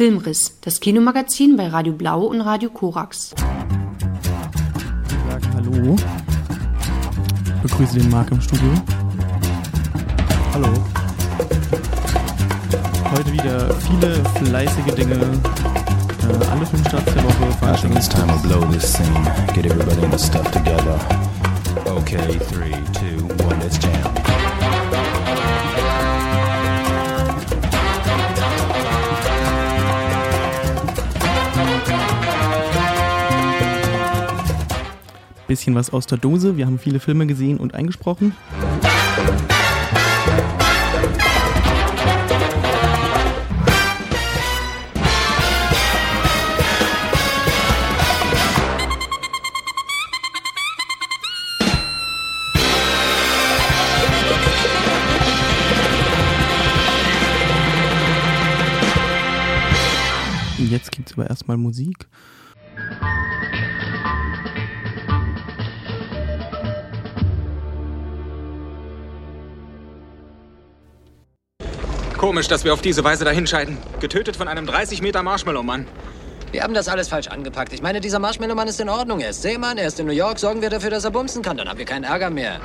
Filmriss, das Kinomagazin bei Radio Blau und Radio Korax. Sagen Hallo. Ich begrüße den Marc im Studio. Hallo. Heute wieder viele fleißige Dinge. Äh, alle fünf Starts der Woche I think it's time to blow this scene. Get everybody in the stuff together. Okay, three, two, one, let's jam. Bisschen was aus der Dose. Wir haben viele Filme gesehen und eingesprochen. Jetzt gibt's aber erstmal Musik. Komisch, dass wir auf diese Weise dahinscheiden. Getötet von einem 30 Meter Marshmallow-Mann. Wir haben das alles falsch angepackt. Ich meine, dieser Marshmallow-Mann ist in Ordnung. Er ist Seemann, er ist in New York. Sorgen wir dafür, dass er bumsen kann. Dann haben wir keinen Ärger mehr.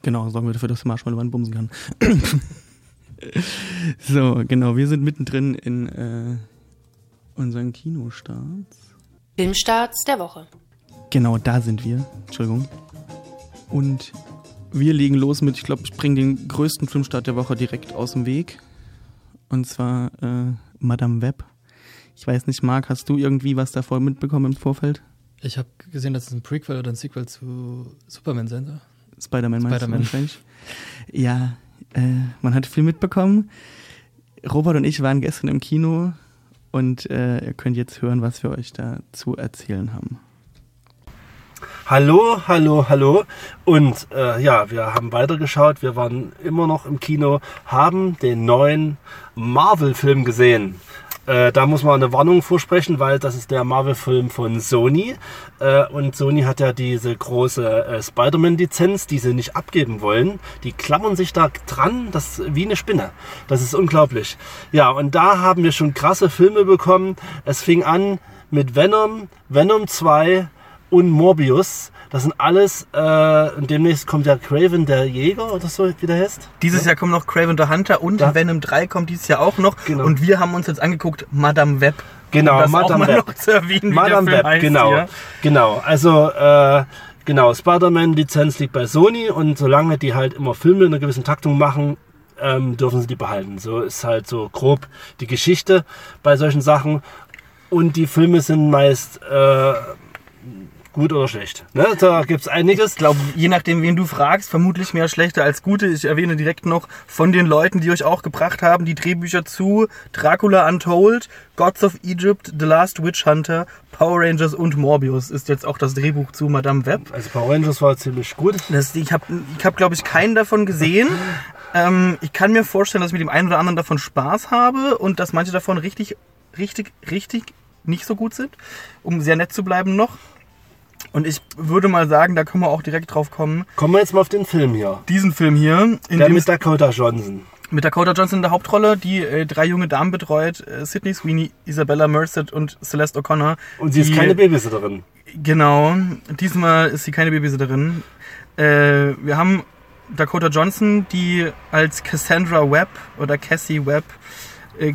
Genau, sorgen wir dafür, dass der Marshmallow bumsen kann. so, genau, wir sind mittendrin in äh, unseren Kinostarts. Filmstarts der Woche. Genau, da sind wir. Entschuldigung. Und wir legen los mit, ich glaube, ich bringe den größten Filmstart der Woche direkt aus dem Weg. Und zwar äh, Madame Web. Ich weiß nicht, Marc, hast du irgendwie was davor mitbekommen im Vorfeld? Ich habe gesehen, dass es ein Prequel oder ein Sequel zu Superman sein soll. Spider-Man Spider-Man. Ja, äh, man hat viel mitbekommen. Robert und ich waren gestern im Kino und äh, ihr könnt jetzt hören, was wir euch da zu erzählen haben. Hallo, hallo, hallo. Und äh, ja, wir haben weitergeschaut. Wir waren immer noch im Kino, haben den neuen Marvel-Film gesehen. Äh, da muss man eine Warnung vorsprechen, weil das ist der Marvel-Film von Sony. Äh, und Sony hat ja diese große äh, Spider-Man-Lizenz, die sie nicht abgeben wollen. Die klammern sich da dran, das wie eine Spinne. Das ist unglaublich. Ja, und da haben wir schon krasse Filme bekommen. Es fing an mit Venom, Venom 2 und Morbius. Das sind alles, äh, und demnächst kommt ja Craven der Jäger oder so, wie der heißt. Dieses Jahr kommt noch Craven the Hunter und Ja. Venom 3 kommt dieses Jahr auch noch. Genau. Und wir haben uns jetzt angeguckt Madame Web. Genau, um das auch Madame mal Web. noch zu erwähnen, Madame der Web, heißt genau. hier. Genau, also äh, genau, Spider-Man-Lizenz liegt bei Sony und solange die halt immer Filme in einer gewissen Taktung machen, ähm, dürfen sie die behalten. So ist halt so grob die Geschichte bei solchen Sachen. Und die Filme sind meist äh, gut oder schlecht. Ne? Da gibt's einiges. Ich glaube, je nachdem, wen du fragst, vermutlich mehr schlechte als gute. Ich erwähne direkt noch von den Leuten, die euch auch gebracht haben, die Drehbücher zu Dracula Untold, Gods of Egypt, The Last Witch Hunter, Power Rangers und Morbius ist jetzt auch das Drehbuch zu Madame Web. Also Power Rangers war ziemlich gut. Das, ich habe, ich hab, glaube ich, keinen davon gesehen. Ähm, ich kann mir vorstellen, dass ich mit dem einen oder anderen davon Spaß habe und dass manche davon richtig, richtig, richtig nicht so gut sind, um sehr nett zu bleiben noch. Und ich würde mal sagen, da können wir auch direkt drauf kommen. Kommen wir jetzt mal auf den Film hier. Diesen Film hier, in Der dem mit Dakota Johnson. mit Dakota Johnson in der Hauptrolle, die äh, drei junge Damen betreut, äh, Sydney Sweeney, Isabella Merced und Celeste O'Connor. Und sie ist die- keine Babysitterin. Genau, diesmal ist sie keine Babysitterin. Äh, wir haben Dakota Johnson, die als Cassandra Webb oder Cassie Webb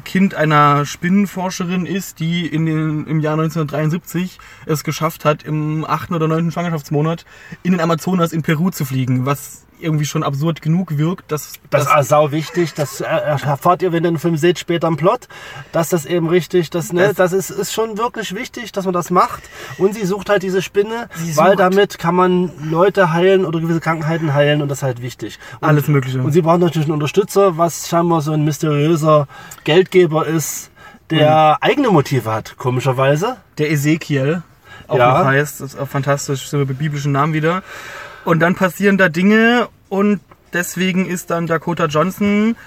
Kind einer Spinnenforscherin ist, die in den, im Jahr 1973 es geschafft hat, im achten oder neunten Schwangerschaftsmonat in den Amazonas in Peru zu fliegen, was irgendwie schon absurd genug wirkt, dass Das ist sau wichtig, das äh, erfahrt ihr, wenn ihr den Film seht, später im Plot, dass das eben richtig, das, ne, das ist, ist schon wirklich wichtig, dass man das macht. Und sie sucht halt diese Spinne, weil damit kann man Leute heilen oder gewisse Krankheiten heilen und das ist halt wichtig. Und, Alles Mögliche. Und sie braucht natürlich einen Unterstützer, was scheinbar so ein mysteriöser Geldgeber ist, der eigene Motive hat, komischerweise. der Ezekiel auch Ja. noch heißt. Das ist auch fantastisch, so mit biblischen Namen wieder. Und dann passieren da Dinge und deswegen ist dann Dakota Johnson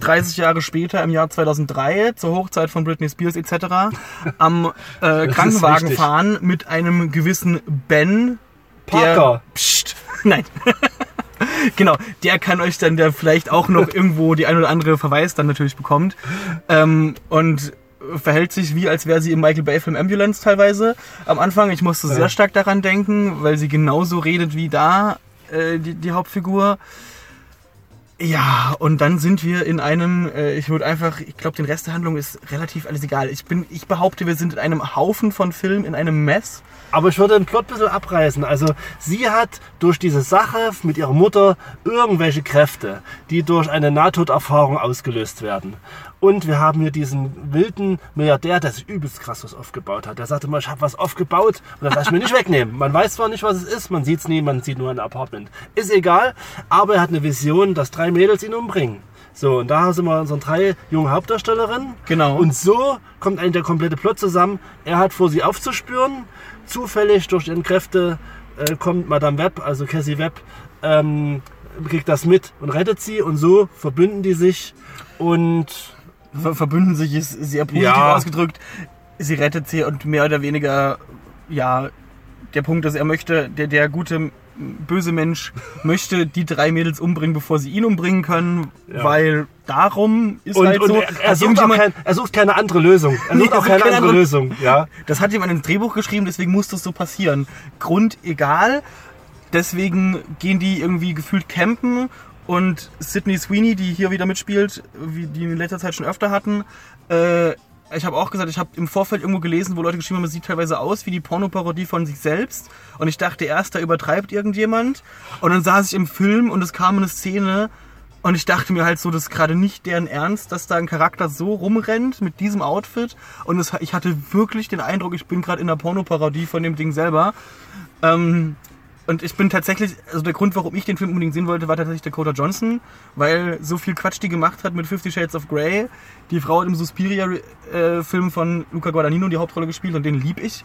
30 Jahre später, im Jahr 2003, zur Hochzeit von Britney Spears etc., am äh, Krankenwagen fahren mit einem gewissen Ben, der... Parker. Psst, nein. genau, der kann euch dann, der vielleicht auch noch irgendwo die ein oder andere Verweis dann natürlich bekommt. Ähm, und verhält sich wie, als wäre sie im Michael Bay-Film Ambulance teilweise am Anfang. Ich musste sehr stark daran denken, weil sie genauso redet wie da, äh, die, die Hauptfigur. Ja, und dann sind wir in einem, äh, ich würde einfach, ich glaube, den Rest der Handlung ist relativ alles egal. Ich bin, ich behaupte, wir sind in einem Haufen von Filmen, in einem Mess. Aber ich würde den Plot ein bisschen abreißen. Also sie hat durch diese Sache mit ihrer Mutter irgendwelche Kräfte, die durch eine Nahtoderfahrung ausgelöst werden. Und wir haben hier diesen wilden Milliardär, der sich übelst krass was aufgebaut hat. Der sagte mal, ich habe was aufgebaut und das lasse ich mir nicht wegnehmen. Man weiß zwar nicht, was es ist, man sieht es nie, man sieht nur ein Apartment. Ist egal, aber er hat eine Vision, dass drei Mädels ihn umbringen. So, und da sind wir unsere drei jungen Hauptdarstellerinnen. Genau. Und so kommt eigentlich der komplette Plot zusammen. Er hat vor, sie aufzuspüren. Zufällig durch ihren Kräfte äh, kommt Madame Webb, also Cassie Webb, ähm, kriegt das mit und rettet sie. Und so verbünden die sich und Ver verbünden sich ist sehr positiv Ja. ausgedrückt. Sie rettet sie und mehr oder weniger, ja, der Punkt ist, er möchte, der, der gute, böse Mensch möchte die drei Mädels umbringen, bevor sie ihn umbringen können, Ja. weil darum ist Und, halt und so, er, er, sucht kein, er sucht keine andere Lösung. Er Nee, sucht er auch keine keine andere andere- Lösung. Ja. Das hat jemand ins Drehbuch geschrieben, deswegen muss das so passieren. Grund egal. Deswegen gehen die irgendwie gefühlt campen und Sydney Sweeney, die hier wieder mitspielt, wie die in letzter Zeit schon öfter hatten, äh, ich habe auch gesagt, ich habe im Vorfeld irgendwo gelesen, wo Leute geschrieben haben, es sieht teilweise aus wie die Pornoparodie von sich selbst. Und ich dachte erst, da übertreibt irgendjemand. Und dann saß ich im Film und es kam eine Szene und ich dachte mir halt so, das ist gerade nicht deren Ernst, dass da ein Charakter so rumrennt mit diesem Outfit. Und es, ich hatte wirklich den Eindruck, ich bin gerade in der Pornoparodie von dem Ding selber. Ähm, und ich bin tatsächlich, also der Grund, warum ich den Film unbedingt sehen wollte, war tatsächlich Dakota Johnson, weil so viel Quatsch die gemacht hat mit Fifty Shades of Grey. Die Frau hat im Suspiria-Film von Luca Guadagnino die Hauptrolle gespielt und den lieb ich.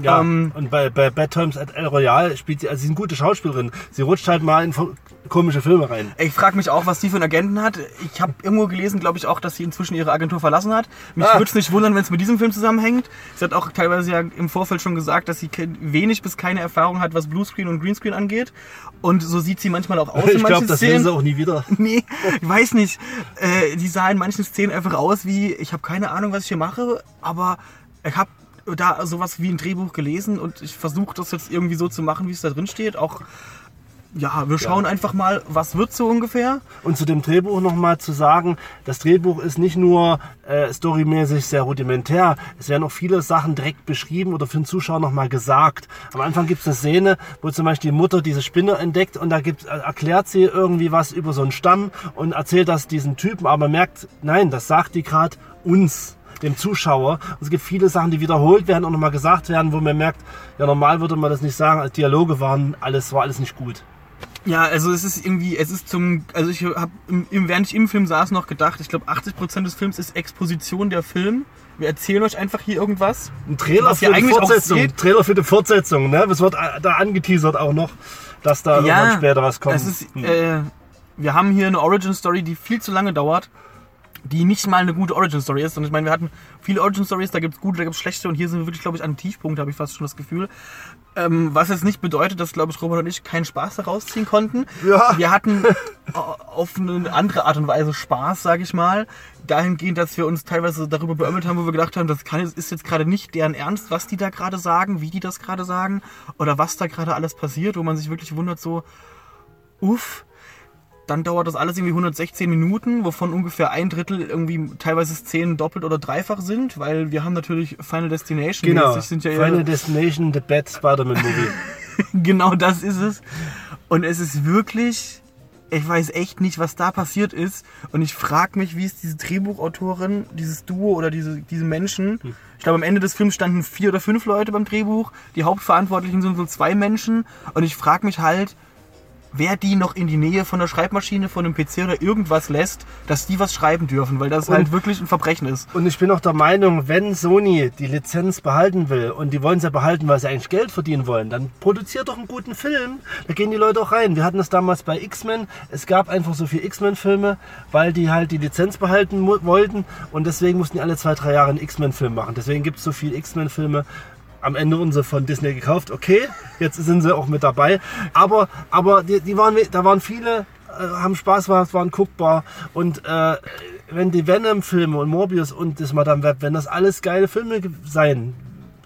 Ja, Ähm, und bei, bei Bad Times at El Royale spielt sie, also sie ist eine gute Schauspielerin. Sie rutscht halt mal in komische Filme rein. Ich frage mich auch, was die für einen Agenten hat. Ich habe irgendwo gelesen, glaube ich, auch, dass sie inzwischen ihre Agentur verlassen hat. Mich Ah. würde es nicht wundern, wenn es mit diesem Film zusammenhängt. Sie hat auch teilweise ja im Vorfeld schon gesagt, dass sie wenig bis keine Erfahrung hat, was Bluescreen und Greenscreen angeht. Und so sieht sie manchmal auch aus Ich glaube, das sehen Szenen. sie auch nie wieder. Nee, ich weiß nicht. Äh, die sah in manchen Szenen einfach aus wie, ich habe keine Ahnung, was ich hier mache, aber ich habe da sowas wie ein Drehbuch gelesen und ich versuche das jetzt irgendwie so zu machen, wie es da drin steht. Auch, ja, wir schauen einfach mal, was wird so ungefähr. Und zu dem Drehbuch nochmal zu sagen, das Drehbuch ist nicht nur äh, storymäßig sehr rudimentär, es werden auch viele Sachen direkt beschrieben oder für den Zuschauer nochmal gesagt. Am Anfang gibt es eine Szene, wo zum Beispiel die Mutter diese Spinne entdeckt und da gibt, äh, erklärt sie irgendwie was über so einen Stamm und erzählt das diesen Typen, aber merkt, nein, das sagt die gerade uns dem Zuschauer. Und es gibt viele Sachen, die wiederholt werden und nochmal gesagt werden, wo man merkt, ja normal würde man das nicht sagen, als Dialoge waren, alles war alles nicht gut. Ja, also es ist irgendwie, es ist zum, also ich habe, während ich im Film saß, noch gedacht, ich glaube 80% des Films ist Exposition der Film. Wir erzählen euch einfach hier irgendwas. Ein Trailer für die Fortsetzung. seht. Trailer für die Fortsetzung, ne? Es wird äh, da angeteasert auch noch, dass da irgendwann später was kommt. Es ist, Hm. äh, wir haben hier eine Origin Story, die viel zu lange dauert, die nicht mal eine gute Origin Story ist. Und ich meine, wir hatten viele Origin Stories, da gibt's gute, da gibt's schlechte und hier sind wir wirklich, glaube ich, an einem Tiefpunkt, habe ich fast schon das Gefühl. Ähm, was jetzt nicht bedeutet, dass, glaube ich, Robert und ich keinen Spaß daraus ziehen konnten. Ja. Wir hatten äh, auf eine andere Art und Weise Spaß, sage ich mal. Dahingehend, dass wir uns teilweise darüber beömmelt haben, wo wir gedacht haben, das kann, ist jetzt gerade nicht deren Ernst, was die da gerade sagen, wie die das gerade sagen oder was da gerade alles passiert, wo man sich wirklich wundert, so, uff, dann dauert das alles irgendwie 116 Minuten, wovon ungefähr ein Drittel irgendwie teilweise Szenen doppelt oder dreifach sind, weil wir haben natürlich Final Destination. genau. Sind ja Final Destination, The Bad Spider-Man Movie. genau das ist es. Und es ist wirklich, ich weiß echt nicht, was da passiert ist. Und ich frage mich, wie es diese Drehbuchautorin, dieses Duo oder diese, diese Menschen, ich glaube am Ende des Films standen vier oder fünf Leute beim Drehbuch, die Hauptverantwortlichen sind so zwei Menschen. Und ich frage mich halt, wer die noch in die Nähe von der Schreibmaschine, von einem PC oder irgendwas lässt, dass die was schreiben dürfen, weil das Und- halt wirklich ein Verbrechen ist. Und ich bin auch der Meinung, wenn Sony die Lizenz behalten will und die wollen sie ja behalten, weil sie eigentlich Geld verdienen wollen, dann produziert doch einen guten Film. Da gehen die Leute auch rein. Wir hatten das damals bei X-Men. Es gab einfach so viele X-Men-Filme, weil die halt die Lizenz behalten wollten und deswegen mussten die alle zwei, drei Jahre einen X-Men-Film machen. Deswegen gibt es so viele X-Men-Filme. Am Ende wurden sie von Disney gekauft. Okay, jetzt sind sie auch mit dabei. Aber, aber die, die waren, da waren viele, äh, haben Spaß gemacht, waren guckbar. Und äh, wenn die Venom-Filme und Morbius und das Madame Web, wenn das alles geile Filme seien,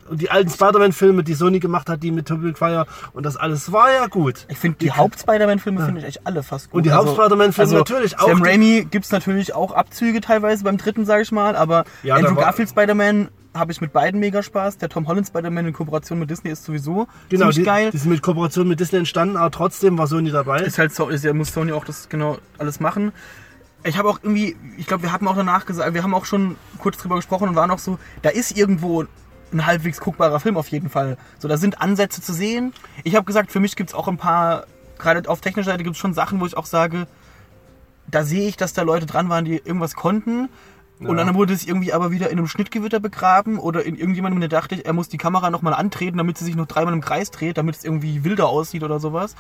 und die alten Spider-Man-Filme, die Sony gemacht hat, die mit Tobey Maguire und das alles war ja gut. Ich finde die Haupt-Spider-Man-Filme finde ich echt alle fast gut. Und die Haupt-Spider-Man-Filme natürlich auch. Sam Raimi gibt es natürlich auch Abzüge teilweise beim dritten, sage ich mal, aber Ja, Andrew Garfield Spider-Man habe ich mit beiden mega Spaß. Der Tom Holland Spider-Man in Kooperation mit Disney ist sowieso Genau, ziemlich die, geil. die sind mit Kooperation mit Disney entstanden, aber trotzdem war Sony dabei. ist halt so, ist ja, muss Sony auch das genau alles machen. Ich habe auch irgendwie, ich glaube, wir haben auch danach gesagt, wir haben auch schon kurz drüber gesprochen und waren auch so, da ist irgendwo ein halbwegs guckbarer Film auf jeden Fall. So, da sind Ansätze zu sehen. Ich habe gesagt, für mich gibt es auch ein paar, gerade auf technischer Seite gibt es schon Sachen, wo ich auch sage, da sehe ich, dass da Leute dran waren, die irgendwas konnten. Und dann wurde es irgendwie aber wieder in einem Schnittgewitter begraben oder in irgendjemandem, der dachte, er muss die Kamera nochmal antreten, damit sie sich noch dreimal im Kreis dreht, damit es irgendwie wilder aussieht oder sowas.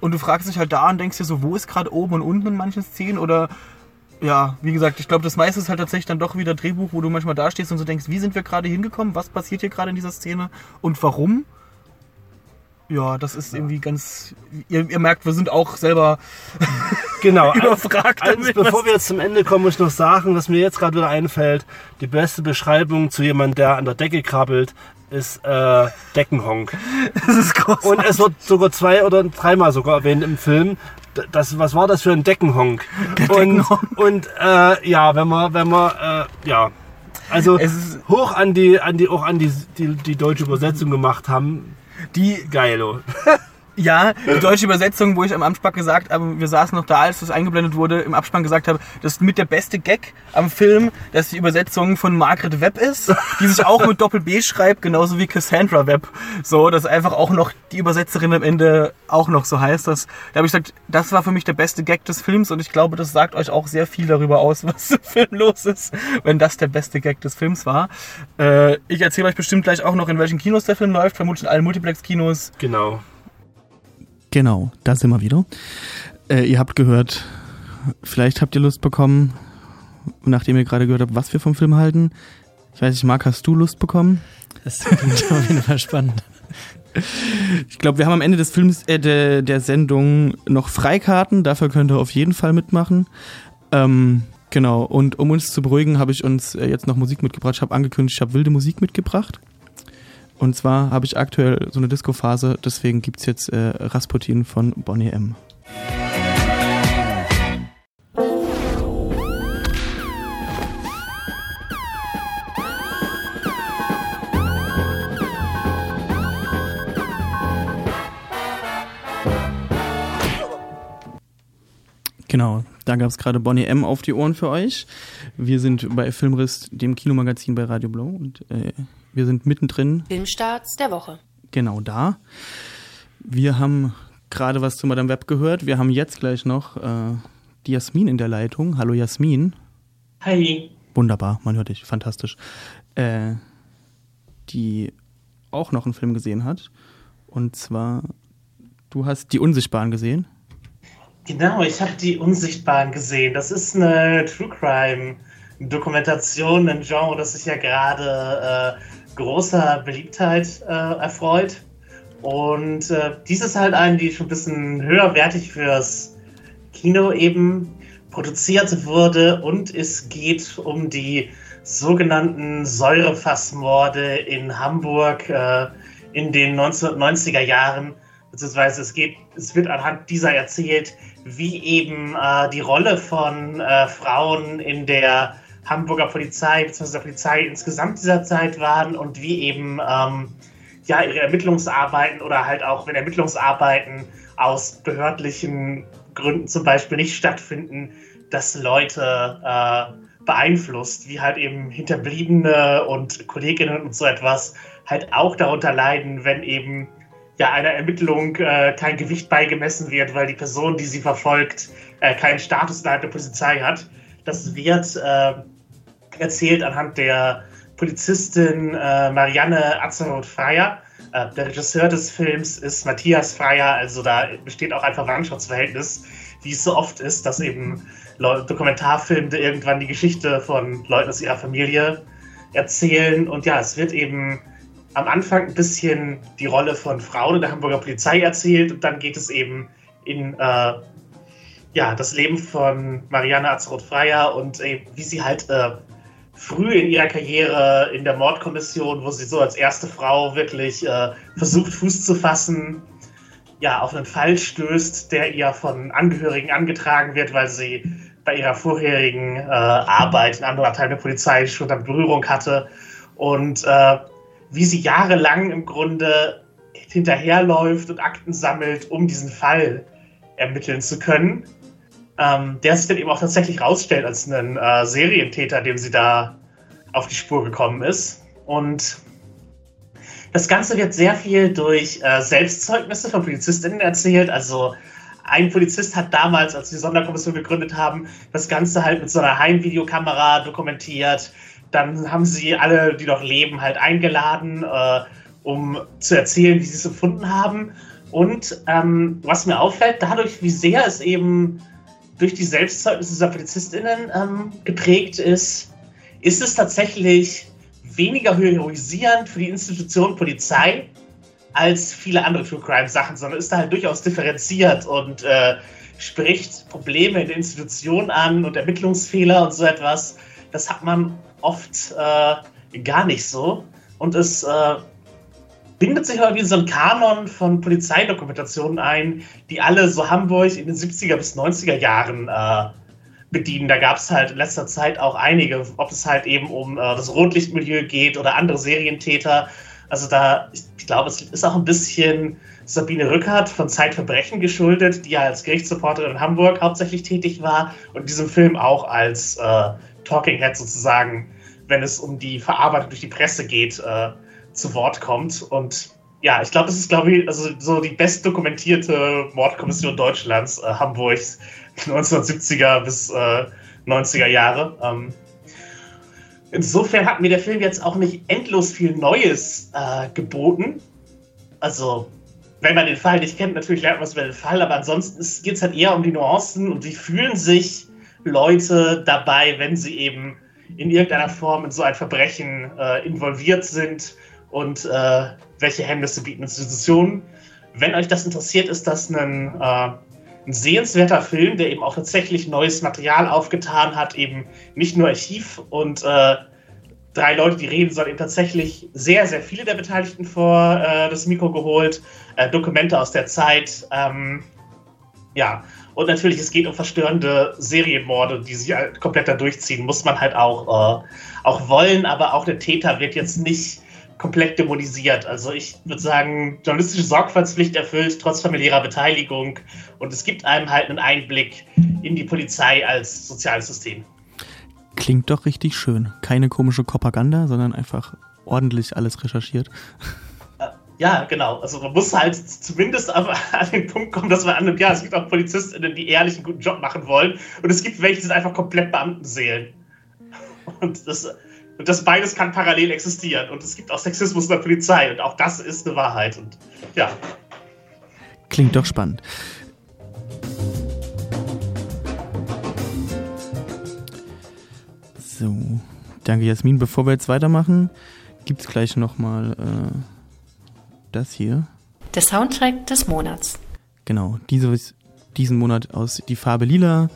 Und du fragst dich halt da und denkst dir so, wo ist gerade oben und unten in manchen Szenen oder ja, wie gesagt, ich glaube, das meiste ist halt tatsächlich dann doch wieder Drehbuch, wo du manchmal da stehst und so denkst, wie sind wir gerade hingekommen, was passiert hier gerade in dieser Szene und warum? Ja, das ist irgendwie ganz. Ihr, ihr merkt, wir sind auch selber Genau. als- überfragt. Als, damit, bevor wir jetzt zum Ende kommen, muss ich noch sagen, was mir jetzt gerade wieder einfällt. Die beste Beschreibung zu jemandem, der an der Decke krabbelt, ist äh, Deckenhonk. das ist groß. Und es wird sogar zwei oder dreimal sogar erwähnt im Film. Das, was war das für ein Deckenhonk? Der und Deckenhonk. und äh, ja, wenn man, wenn man, äh, ja. Also Es ist- hoch an die, an die, auch an die, die, die deutsche Übersetzung gemacht haben. Die Geilo. Ja, die deutsche Übersetzung, wo ich am Abspann gesagt habe, wir saßen noch da, als das eingeblendet wurde, im Abspann gesagt habe, das mit der beste Gag am Film, dass die Übersetzung von Margaret Webb ist, die sich auch mit Doppel B schreibt, genauso wie Cassandra Webb. So, dass einfach auch noch die Übersetzerin am Ende auch noch so heißt. Das, da habe ich gesagt, das war für mich der beste Gag des Films und ich glaube, das sagt euch auch sehr viel darüber aus, was im Film los ist, wenn das der beste Gag des Films war. Äh, ich erzähle euch bestimmt gleich auch noch, in welchen Kinos der Film läuft, vermutlich in allen Multiplex-Kinos. Genau. Genau, da sind wir wieder. Äh, ihr habt gehört, vielleicht habt ihr Lust bekommen, nachdem ihr gerade gehört habt, was wir vom Film halten. Ich weiß nicht, Marc, hast du Lust bekommen? Das klingt auf jeden Fall spannend. Ich glaube, wir haben am Ende des Films, äh, der, der Sendung noch Freikarten. Dafür könnt ihr auf jeden Fall mitmachen. Ähm, genau. Und um uns zu beruhigen, habe ich uns äh, jetzt noch Musik mitgebracht. Ich habe angekündigt, ich habe wilde Musik mitgebracht. Und zwar habe ich aktuell so eine Disco-Phase. Deswegen gibt es jetzt äh, Rasputin von Bonnie M. Genau, da gab es gerade Bonnie M auf die Ohren für euch. Wir sind bei Filmriss, dem Kinomagazin bei Radio Blau und äh, wir sind mittendrin, Filmstarts der Woche. genau da. Wir haben gerade was zu Madame Web gehört. Wir haben jetzt gleich noch äh, die Jasmin in der Leitung. Hallo Jasmin. Hi. Wunderbar, man hört dich, fantastisch. Äh, die auch noch einen Film gesehen hat. Und zwar, du hast Die Unsichtbaren gesehen. Genau, ich habe die Unsichtbaren gesehen. Das ist eine True Crime Dokumentation, ein Genre, das sich ja gerade äh, großer Beliebtheit äh, erfreut. Und äh, dies ist halt eine, die schon ein bisschen höherwertig fürs Kino eben produziert wurde. Und es geht um die sogenannten Säurefassmorde in Hamburg äh, in den 1990er Jahren. Beziehungsweise es, geht, es wird anhand dieser erzählt, wie eben äh, die Rolle von äh, Frauen in der Hamburger Polizei bzw. der Polizei insgesamt dieser Zeit waren und wie eben ähm, ja, ihre Ermittlungsarbeiten oder halt auch wenn Ermittlungsarbeiten aus behördlichen Gründen zum Beispiel nicht stattfinden, dass Leute äh, beeinflusst, wie halt eben Hinterbliebene und Kolleginnen und so etwas halt auch darunter leiden, wenn eben ja einer Ermittlung äh, kein Gewicht beigemessen wird, weil die Person, die sie verfolgt, äh, keinen Status innerhalb der Polizei hat. Das wird äh, erzählt anhand der Polizistin äh, Marianne Azeroth-Freier. Äh, der Regisseur des Films ist Matthias Freier, also da besteht auch ein Verwandtschaftsverhältnis, wie es so oft ist, dass eben Dokumentarfilme irgendwann die Geschichte von Leuten aus ihrer Familie erzählen. Und ja, es wird eben am Anfang ein bisschen die Rolle von Frauen in der Hamburger Polizei erzählt und dann geht es eben in äh, ja, das Leben von Marianne Azeroth-Freier und äh, wie sie halt äh, früh in ihrer Karriere in der Mordkommission, wo sie so als erste Frau wirklich äh, versucht, Fuß zu fassen, ja, auf einen Fall stößt, der ihr von Angehörigen angetragen wird, weil sie bei ihrer vorherigen äh, Arbeit in anderen Teilen der Polizei schon damit Berührung hatte. Und äh, wie sie jahrelang im Grunde hinterherläuft und Akten sammelt, um diesen Fall ermitteln zu können ähm, der sich dann eben auch tatsächlich rausstellt als einen äh, Serientäter, dem sie da auf die Spur gekommen ist. Und das Ganze wird sehr viel durch äh, Selbstzeugnisse von Polizistinnen erzählt. Also ein Polizist hat damals, als sie die Sonderkommission gegründet haben, das Ganze halt mit so einer Heimvideokamera dokumentiert. Dann haben sie alle, die noch leben, halt eingeladen, äh, um zu erzählen, wie sie es empfunden haben. Und ähm, was mir auffällt, dadurch, wie sehr es eben durch die Selbstzeugnisse dieser PolizistInnen ähm, geprägt ist, ist es tatsächlich weniger heroisierend für die Institution Polizei als viele andere True Crime Sachen, sondern ist da halt durchaus differenziert und äh, spricht Probleme in der Institution an und Ermittlungsfehler und so etwas. Das hat man oft äh, gar nicht so. Und es äh, bindet sich irgendwie so ein Kanon von Polizeidokumentationen ein, die alle so Hamburg in den 70er bis 90er Jahren äh, bedienen. Da gab es halt in letzter Zeit auch einige, ob es halt eben um äh, das Rotlichtmilieu geht oder andere Serientäter. Also da, ich, ich glaube, es ist auch ein bisschen Sabine Rückert von Zeitverbrechen geschuldet, die ja als Gerichtsreporterin in Hamburg hauptsächlich tätig war und diesem Film auch als äh, Talking Head sozusagen, wenn es um die Verarbeitung durch die Presse geht, äh, zu Wort kommt. Und ja, ich glaube, es ist, glaube ich, also so die bestdokumentierte Mordkommission Deutschlands, äh, Hamburg, 1970er bis äh, 90er Jahre. Ähm, insofern hat mir der Film jetzt auch nicht endlos viel Neues äh, geboten. Also, wenn man den Fall nicht kennt, natürlich lernt man es über den Fall, aber ansonsten geht es halt eher um die Nuancen und wie fühlen sich Leute dabei, wenn sie eben in irgendeiner Form in so ein Verbrechen äh, involviert sind und äh, welche Hemmnisse bieten Institutionen. Wenn euch das interessiert, ist das ein, äh, ein sehenswerter Film, der eben auch tatsächlich neues Material aufgetan hat, eben nicht nur Archiv und äh, drei Leute, die reden, sondern eben tatsächlich sehr, sehr viele der Beteiligten vor äh, das Mikro geholt, äh, Dokumente aus der Zeit. Ähm, ja, und natürlich, es geht um verstörende Serienmorde, die sich halt komplett da durchziehen, muss man halt auch, äh, auch wollen, aber auch der Täter wird jetzt nicht komplett dämonisiert. Also ich würde sagen, journalistische Sorgfaltspflicht erfüllt, trotz familiärer Beteiligung. Und es gibt einem halt einen Einblick in die Polizei als soziales System. Klingt doch richtig schön. Keine komische Propaganda, sondern einfach ordentlich alles recherchiert. Äh, ja, genau. Also man muss halt zumindest an den Punkt kommen, dass man annimmt, ja, es gibt auch PolizistInnen, die ehrlich einen guten Job machen wollen. Und es gibt welche, die sind einfach komplett Beamtenseelen. Und das und das beides kann parallel existieren. Und es gibt auch Sexismus in der Polizei. Und auch das ist eine Wahrheit. Und ja. Klingt doch spannend. So, danke Jasmin. Bevor wir jetzt weitermachen, gibt es gleich nochmal äh, das hier. Der Soundtrack des Monats. Genau, dieses, diesen Monat aus Die Farbe Lila.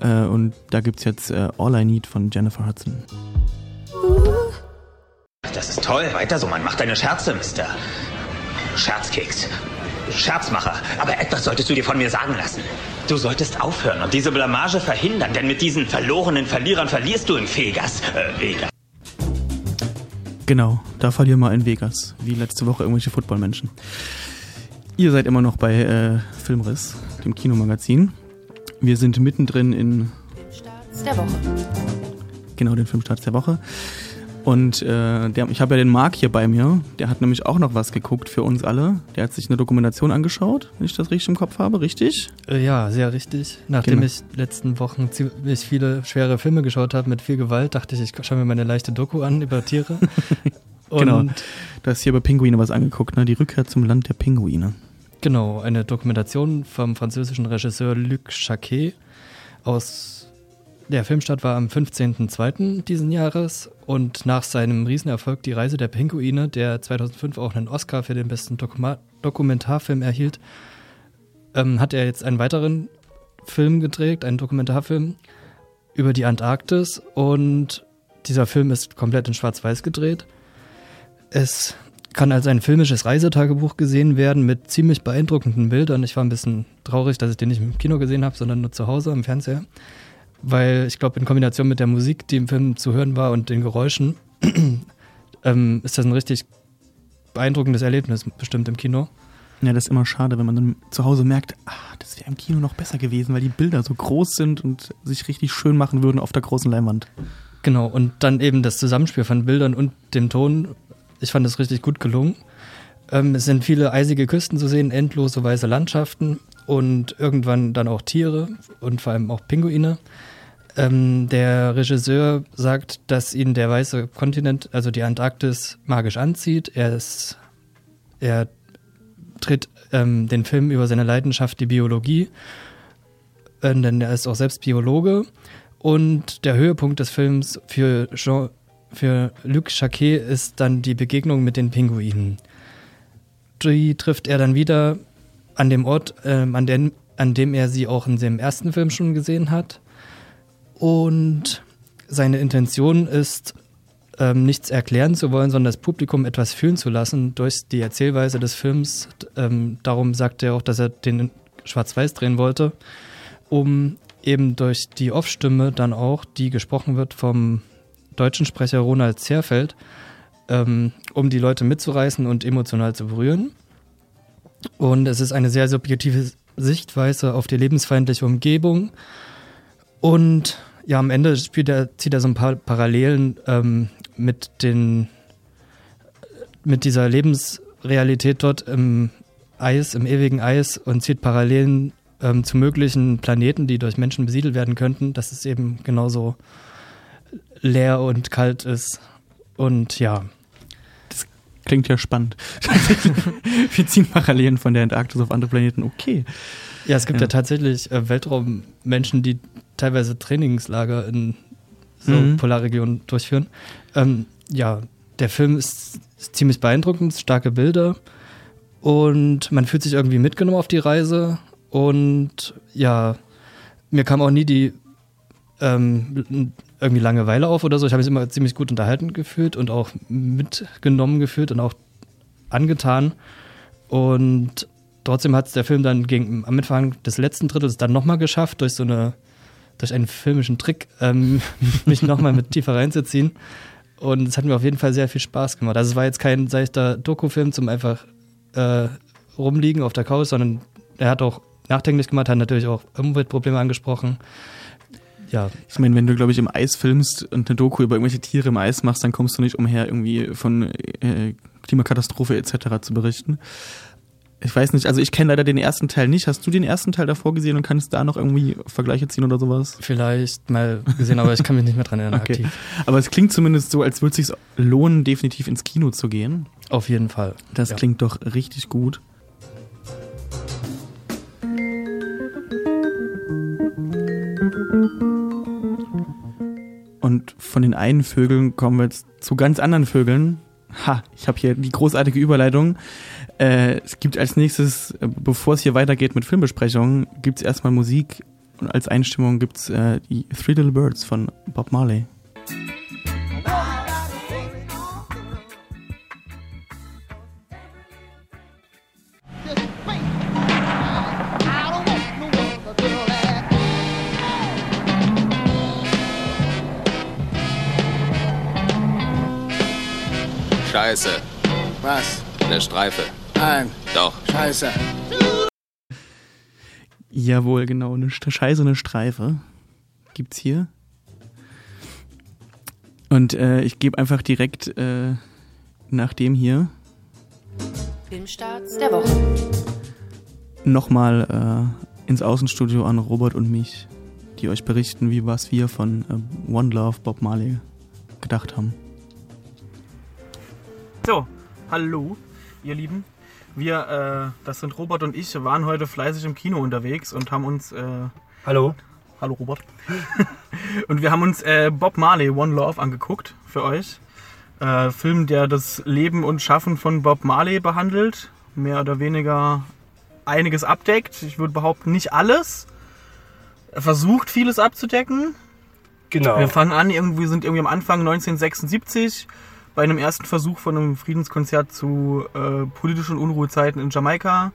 Äh, und da gibt es jetzt äh, All I Need von Jennifer Hudson. Das ist toll. Weiter so, man macht deine Scherze, Mister. Scherzkeks. Scherzmacher. Aber etwas solltest du dir von mir sagen lassen. Du solltest aufhören und diese Blamage verhindern, denn mit diesen verlorenen Verlierern verlierst du in Vegas. Äh, Vegas. Genau, da verlieren wir in Vegas. Wie letzte Woche irgendwelche Footballmenschen. Ihr seid immer noch bei äh, Filmriss, dem Kinomagazin. Wir sind mittendrin in Starts der Woche. Genau, den Filmstarts der Woche. Und äh, der, ich habe ja den Marc hier bei mir. Der hat nämlich auch noch was geguckt für uns alle. Der hat sich eine Dokumentation angeschaut, wenn ich das richtig im Kopf habe, richtig? Äh, ja, sehr richtig. Nachdem Genau. ich letzten Wochen ziemlich viele schwere Filme geschaut habe mit viel Gewalt, dachte ich, ich schaue mir meine leichte Doku an über Tiere. Und genau. Du hast hier bei Pinguine was angeguckt, ne? Die Rückkehr zum Land der Pinguine. Genau, eine Dokumentation vom französischen Regisseur Luc Jacquet aus der Filmstart war am 15.02. diesen Jahres und nach seinem Riesenerfolg Die Reise der Pinguine, der 2005 auch einen Oscar für den besten Dokuma Dokumentarfilm erhielt, ähm, hat er jetzt einen weiteren Film gedreht, einen Dokumentarfilm über die Antarktis und dieser Film ist komplett in Schwarz-Weiß gedreht. Es kann als ein filmisches Reisetagebuch gesehen werden mit ziemlich beeindruckenden Bildern. Ich war ein bisschen traurig, dass ich den nicht im Kino gesehen habe, sondern nur zu Hause am Fernseher. Weil ich glaube, in Kombination mit der Musik, die im Film zu hören war und den Geräuschen, ähm, ist das ein richtig beeindruckendes Erlebnis, bestimmt im Kino. Ja, das ist immer schade, wenn man dann zu Hause merkt, ah, das wäre im Kino noch besser gewesen, weil die Bilder so groß sind und sich richtig schön machen würden auf der großen Leinwand. Genau, und dann eben das Zusammenspiel von Bildern und dem Ton. Ich fand das richtig gut gelungen. Ähm, es sind viele eisige Küsten zu sehen, endlose weiße Landschaften und irgendwann dann auch Tiere und vor allem auch Pinguine. Ähm, der Regisseur sagt, dass ihn der weiße Kontinent, also die Antarktis, magisch anzieht. Er, ist, er tritt ähm, den Film über seine Leidenschaft, die Biologie, äh, denn er ist auch selbst Biologe. Und der Höhepunkt des Films für, Jean, für Luc Jacquet ist dann die Begegnung mit den Pinguinen. Die trifft er dann wieder an dem Ort, ähm, an, den, an dem er sie auch in dem ersten Film schon gesehen hat. Und seine Intention ist, ähm, nichts erklären zu wollen, sondern das Publikum etwas fühlen zu lassen durch die Erzählweise des Films. Ähm, darum sagt er auch, dass er den Schwarz-Weiß drehen wollte, um eben durch die Off-Stimme dann auch, die gesprochen wird vom deutschen Sprecher Ronald Zerfeld, ähm, um die Leute mitzureißen und emotional zu berühren. Und es ist eine sehr subjektive Sichtweise auf die lebensfeindliche Umgebung. Und ja, am Ende spielt er, zieht er so ein paar Parallelen ähm, mit den mit dieser Lebensrealität dort im Eis, im ewigen Eis und zieht Parallelen ähm, zu möglichen Planeten, die durch Menschen besiedelt werden könnten, dass es eben genauso leer und kalt ist. Und ja. Klingt ja spannend. Wir ziehen Parallelen von der Antarktis auf andere Planeten. Okay. Ja, es gibt ja, ja tatsächlich äh, Weltraummenschen, die teilweise Trainingslager in so mhm. Polarregionen durchführen. Ähm, ja, der Film ist, ist ziemlich beeindruckend, starke Bilder und man fühlt sich irgendwie mitgenommen auf die Reise und ja, mir kam auch nie die ähm, irgendwie Langeweile auf oder so. Ich habe mich immer ziemlich gut unterhalten gefühlt und auch mitgenommen gefühlt und auch angetan. Und trotzdem hat es der Film dann gegen, am Anfang des letzten Drittels dann nochmal geschafft, durch so eine, durch einen filmischen Trick, ähm, mich nochmal mit tiefer reinzuziehen. Und es hat mir auf jeden Fall sehr viel Spaß gemacht. Also es war jetzt kein seichter Doku-Film zum einfach äh, rumliegen auf der Couch, sondern er hat auch nachdenklich gemacht, hat natürlich auch Umweltprobleme angesprochen ja. Ich meine, wenn du, glaube ich, im Eis filmst und eine Doku über irgendwelche Tiere im Eis machst, dann kommst du nicht umher, irgendwie von äh, Klimakatastrophe etc. zu berichten. Ich weiß nicht, also ich kenne leider den ersten Teil nicht. Hast du den ersten Teil davor gesehen und kannst da noch irgendwie Vergleiche ziehen oder sowas? Vielleicht mal gesehen, aber ich kann mich nicht mehr dran erinnern. Okay. Aktiv. Aber es klingt zumindest so, als würde es sich lohnen, definitiv ins Kino zu gehen. Auf jeden Fall. Das ja. klingt doch richtig gut. Und von den einen Vögeln kommen wir jetzt zu ganz anderen Vögeln. Ha, ich habe hier die großartige Überleitung. Äh, es gibt als nächstes, äh, bevor es hier weitergeht mit Filmbesprechungen, gibt es erstmal Musik. Und als Einstimmung gibt es äh, die Three Little Birds von Bob Marley. Scheiße. Was? Eine Streife. Nein. Doch. Scheiße. Jawohl, genau. Eine Scheiße, eine Streife gibt's hier. Und äh, ich gebe einfach direkt äh, nach dem hier Filmstarts der Woche nochmal äh, ins Außenstudio an Robert und mich, die euch berichten, wie was wir von äh, One Love Bob Marley gedacht haben. So, hallo, ihr Lieben. Wir, äh, das sind Robert und ich, waren heute fleißig im Kino unterwegs und haben uns. Äh, hallo. Hallo Robert. Und wir haben uns äh, Bob Marley One Love angeguckt für euch. Äh, Film, der das Leben und Schaffen von Bob Marley behandelt. Mehr oder weniger einiges abdeckt. Ich würde behaupten, nicht alles. Er versucht vieles abzudecken. Genau. Wir fangen an, irgendwie sind irgendwie am Anfang 1976 bei einem ersten Versuch von einem Friedenskonzert zu äh, politischen Unruhezeiten in Jamaika,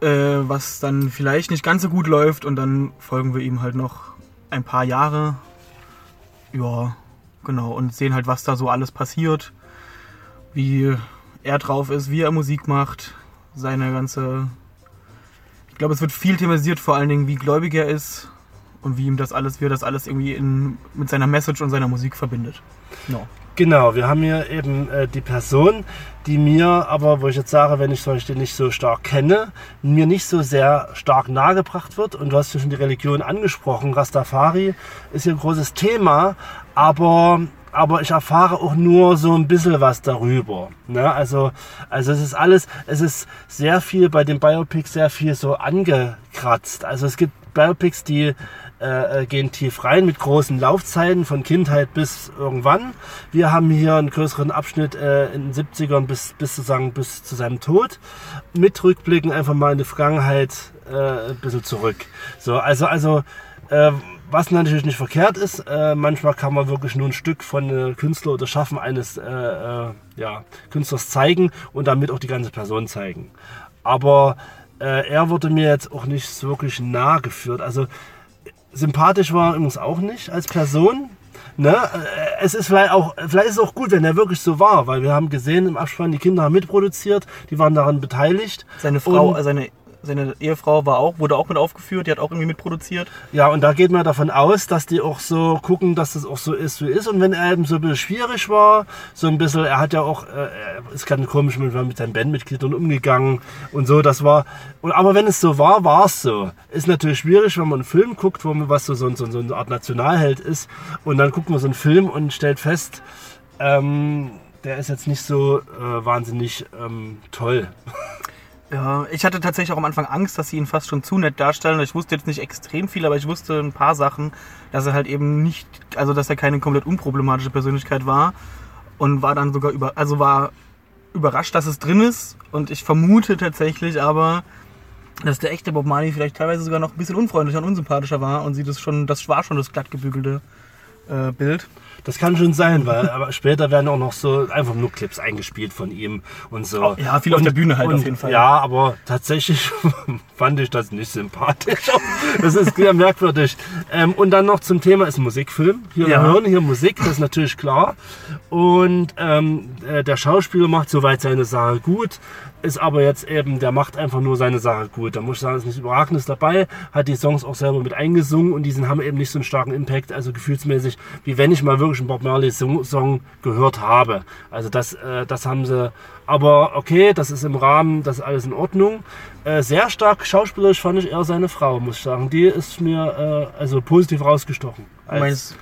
äh, was dann vielleicht nicht ganz so gut läuft und dann folgen wir ihm halt noch ein paar Jahre. Ja, genau, und sehen halt, was da so alles passiert, wie er drauf ist, wie er Musik macht, seine ganze. Ich glaube, es wird viel thematisiert, vor allen Dingen, wie gläubig er ist und wie ihm das alles, wie er das alles irgendwie in, mit seiner Message und seiner Musik verbindet. No. Genau, wir haben hier eben äh, die Person, die mir aber, wo ich jetzt sage, wenn ich solche nicht so stark kenne, mir nicht so sehr stark nahegebracht wird. Und du hast ja schon die Religion angesprochen. Rastafari ist hier ein großes Thema, aber, aber ich erfahre auch nur so ein bisschen was darüber. Ne? Also, also es ist alles, es ist sehr viel bei den Biopics sehr viel so angekratzt. Also es gibt Biopics, die äh, gehen tief rein mit großen Laufzeiten von Kindheit bis irgendwann. Wir haben hier einen größeren Abschnitt äh, in den 70ern bis, bis, sozusagen, bis zu seinem Tod. Mit Rückblicken einfach mal in die Vergangenheit äh, ein bisschen zurück. So, also, also äh, was natürlich nicht verkehrt ist, äh, manchmal kann man wirklich nur ein Stück von äh, Künstler oder Schaffen eines äh, äh, ja, Künstlers zeigen und damit auch die ganze Person zeigen. Aber äh, er wurde mir jetzt auch nicht wirklich nahe geführt. Also sympathisch war er übrigens auch nicht als Person. Ne? Äh, Es ist vielleicht auch, vielleicht ist es auch gut, wenn er wirklich so war, weil wir haben gesehen im Abspann, die Kinder haben mitproduziert, die waren daran beteiligt. Seine Frau, Und- äh, seine, seine Ehefrau war auch, wurde auch mit aufgeführt, die hat auch irgendwie mitproduziert. Ja, und da geht man davon aus, dass die auch so gucken, dass das auch so ist, wie ist. Und wenn er eben so ein bisschen schwierig war, so ein bisschen, er hat ja auch, äh, ist ganz komisch mit, mit seinen Bandmitgliedern umgegangen und so, das war, und, aber wenn es so war, war es so. Ist natürlich schwierig, wenn man einen Film guckt, wo man was so, so, so, so eine Art Nationalheld ist, und dann guckt man so einen Film und stellt fest, ähm, der ist jetzt nicht so äh, wahnsinnig ähm, toll. Ja, ich hatte tatsächlich auch am Anfang Angst, dass sie ihn fast schon zu nett darstellen. Ich wusste jetzt nicht extrem viel, aber ich wusste ein paar Sachen, dass er halt eben nicht, also dass er keine komplett unproblematische Persönlichkeit war und war dann sogar über, also war überrascht, dass es drin ist und ich vermute tatsächlich aber, dass der echte Bob Marley vielleicht teilweise sogar noch ein bisschen unfreundlicher und unsympathischer war und sie das schon, das war schon das glattgebügelte äh, Bild. Das kann schon sein, weil aber später werden auch noch so einfach nur Clips eingespielt von ihm und so. Oh, ja, viel auf der Bühne halt auf jeden Fall. Ja, aber tatsächlich fand ich das nicht sympathisch. Das ist sehr merkwürdig. Ähm, und dann noch zum Thema ist Musikfilm. Hier Ja. wir hören hier Musik, das ist natürlich klar. Und ähm, äh, der Schauspieler macht soweit seine Sache gut. Ist aber jetzt eben, der macht einfach nur seine Sache gut. Da muss ich sagen, ist nichts Überragendes dabei. Hat die Songs auch selber mit eingesungen und die sind, haben eben nicht so einen starken Impact, also gefühlsmäßig, wie wenn ich mal wirklich einen Bob Marley Song, Song gehört habe. Also das, äh, das haben sie. Aber okay, das ist im Rahmen, das ist alles in Ordnung. Äh, sehr stark schauspielerisch fand ich eher seine Frau, muss ich sagen. Die ist mir äh, also positiv rausgestochen. Meinst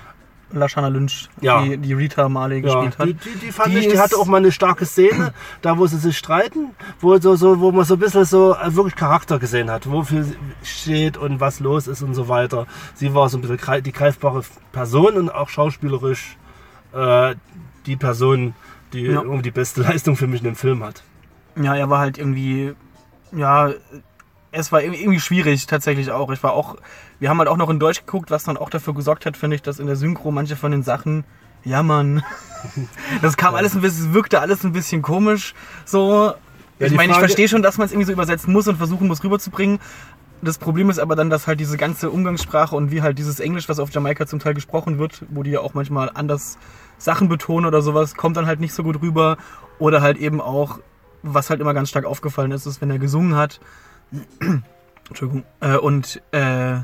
Lashana Lynch, Ja. die, die Rita Marley Ja, gespielt hat. die, die, die fand Die ich, die hatte auch mal eine starke Szene, da wo sie sich streiten, wo, so, so, wo man so ein bisschen so äh, wirklich Charakter gesehen hat, wofür sie steht und was los ist und so weiter. Sie war so ein bisschen die greifbare Person und auch schauspielerisch äh, die Person, die Ja. irgendwie die beste Leistung für mich in dem Film hat. Ja, er war halt irgendwie, ja, es war irgendwie schwierig tatsächlich auch. Ich war auch, wir haben halt auch noch in Deutsch geguckt, was dann auch dafür gesorgt hat, finde ich, dass in der Synchro manche von den Sachen, ja Mann, das kam alles ein bisschen, wirkte alles ein bisschen komisch, so. Ja, ich meine, ich Frage- verstehe schon, dass man es irgendwie so übersetzen muss und versuchen muss rüberzubringen. Das Problem ist aber dann, dass halt diese ganze Umgangssprache und wie halt dieses Englisch, was auf Jamaika zum Teil gesprochen wird, wo die ja auch manchmal anders Sachen betonen oder sowas, kommt dann halt nicht so gut rüber. Oder halt eben auch, was halt immer ganz stark aufgefallen ist, ist, wenn er gesungen hat, Entschuldigung, äh, und äh,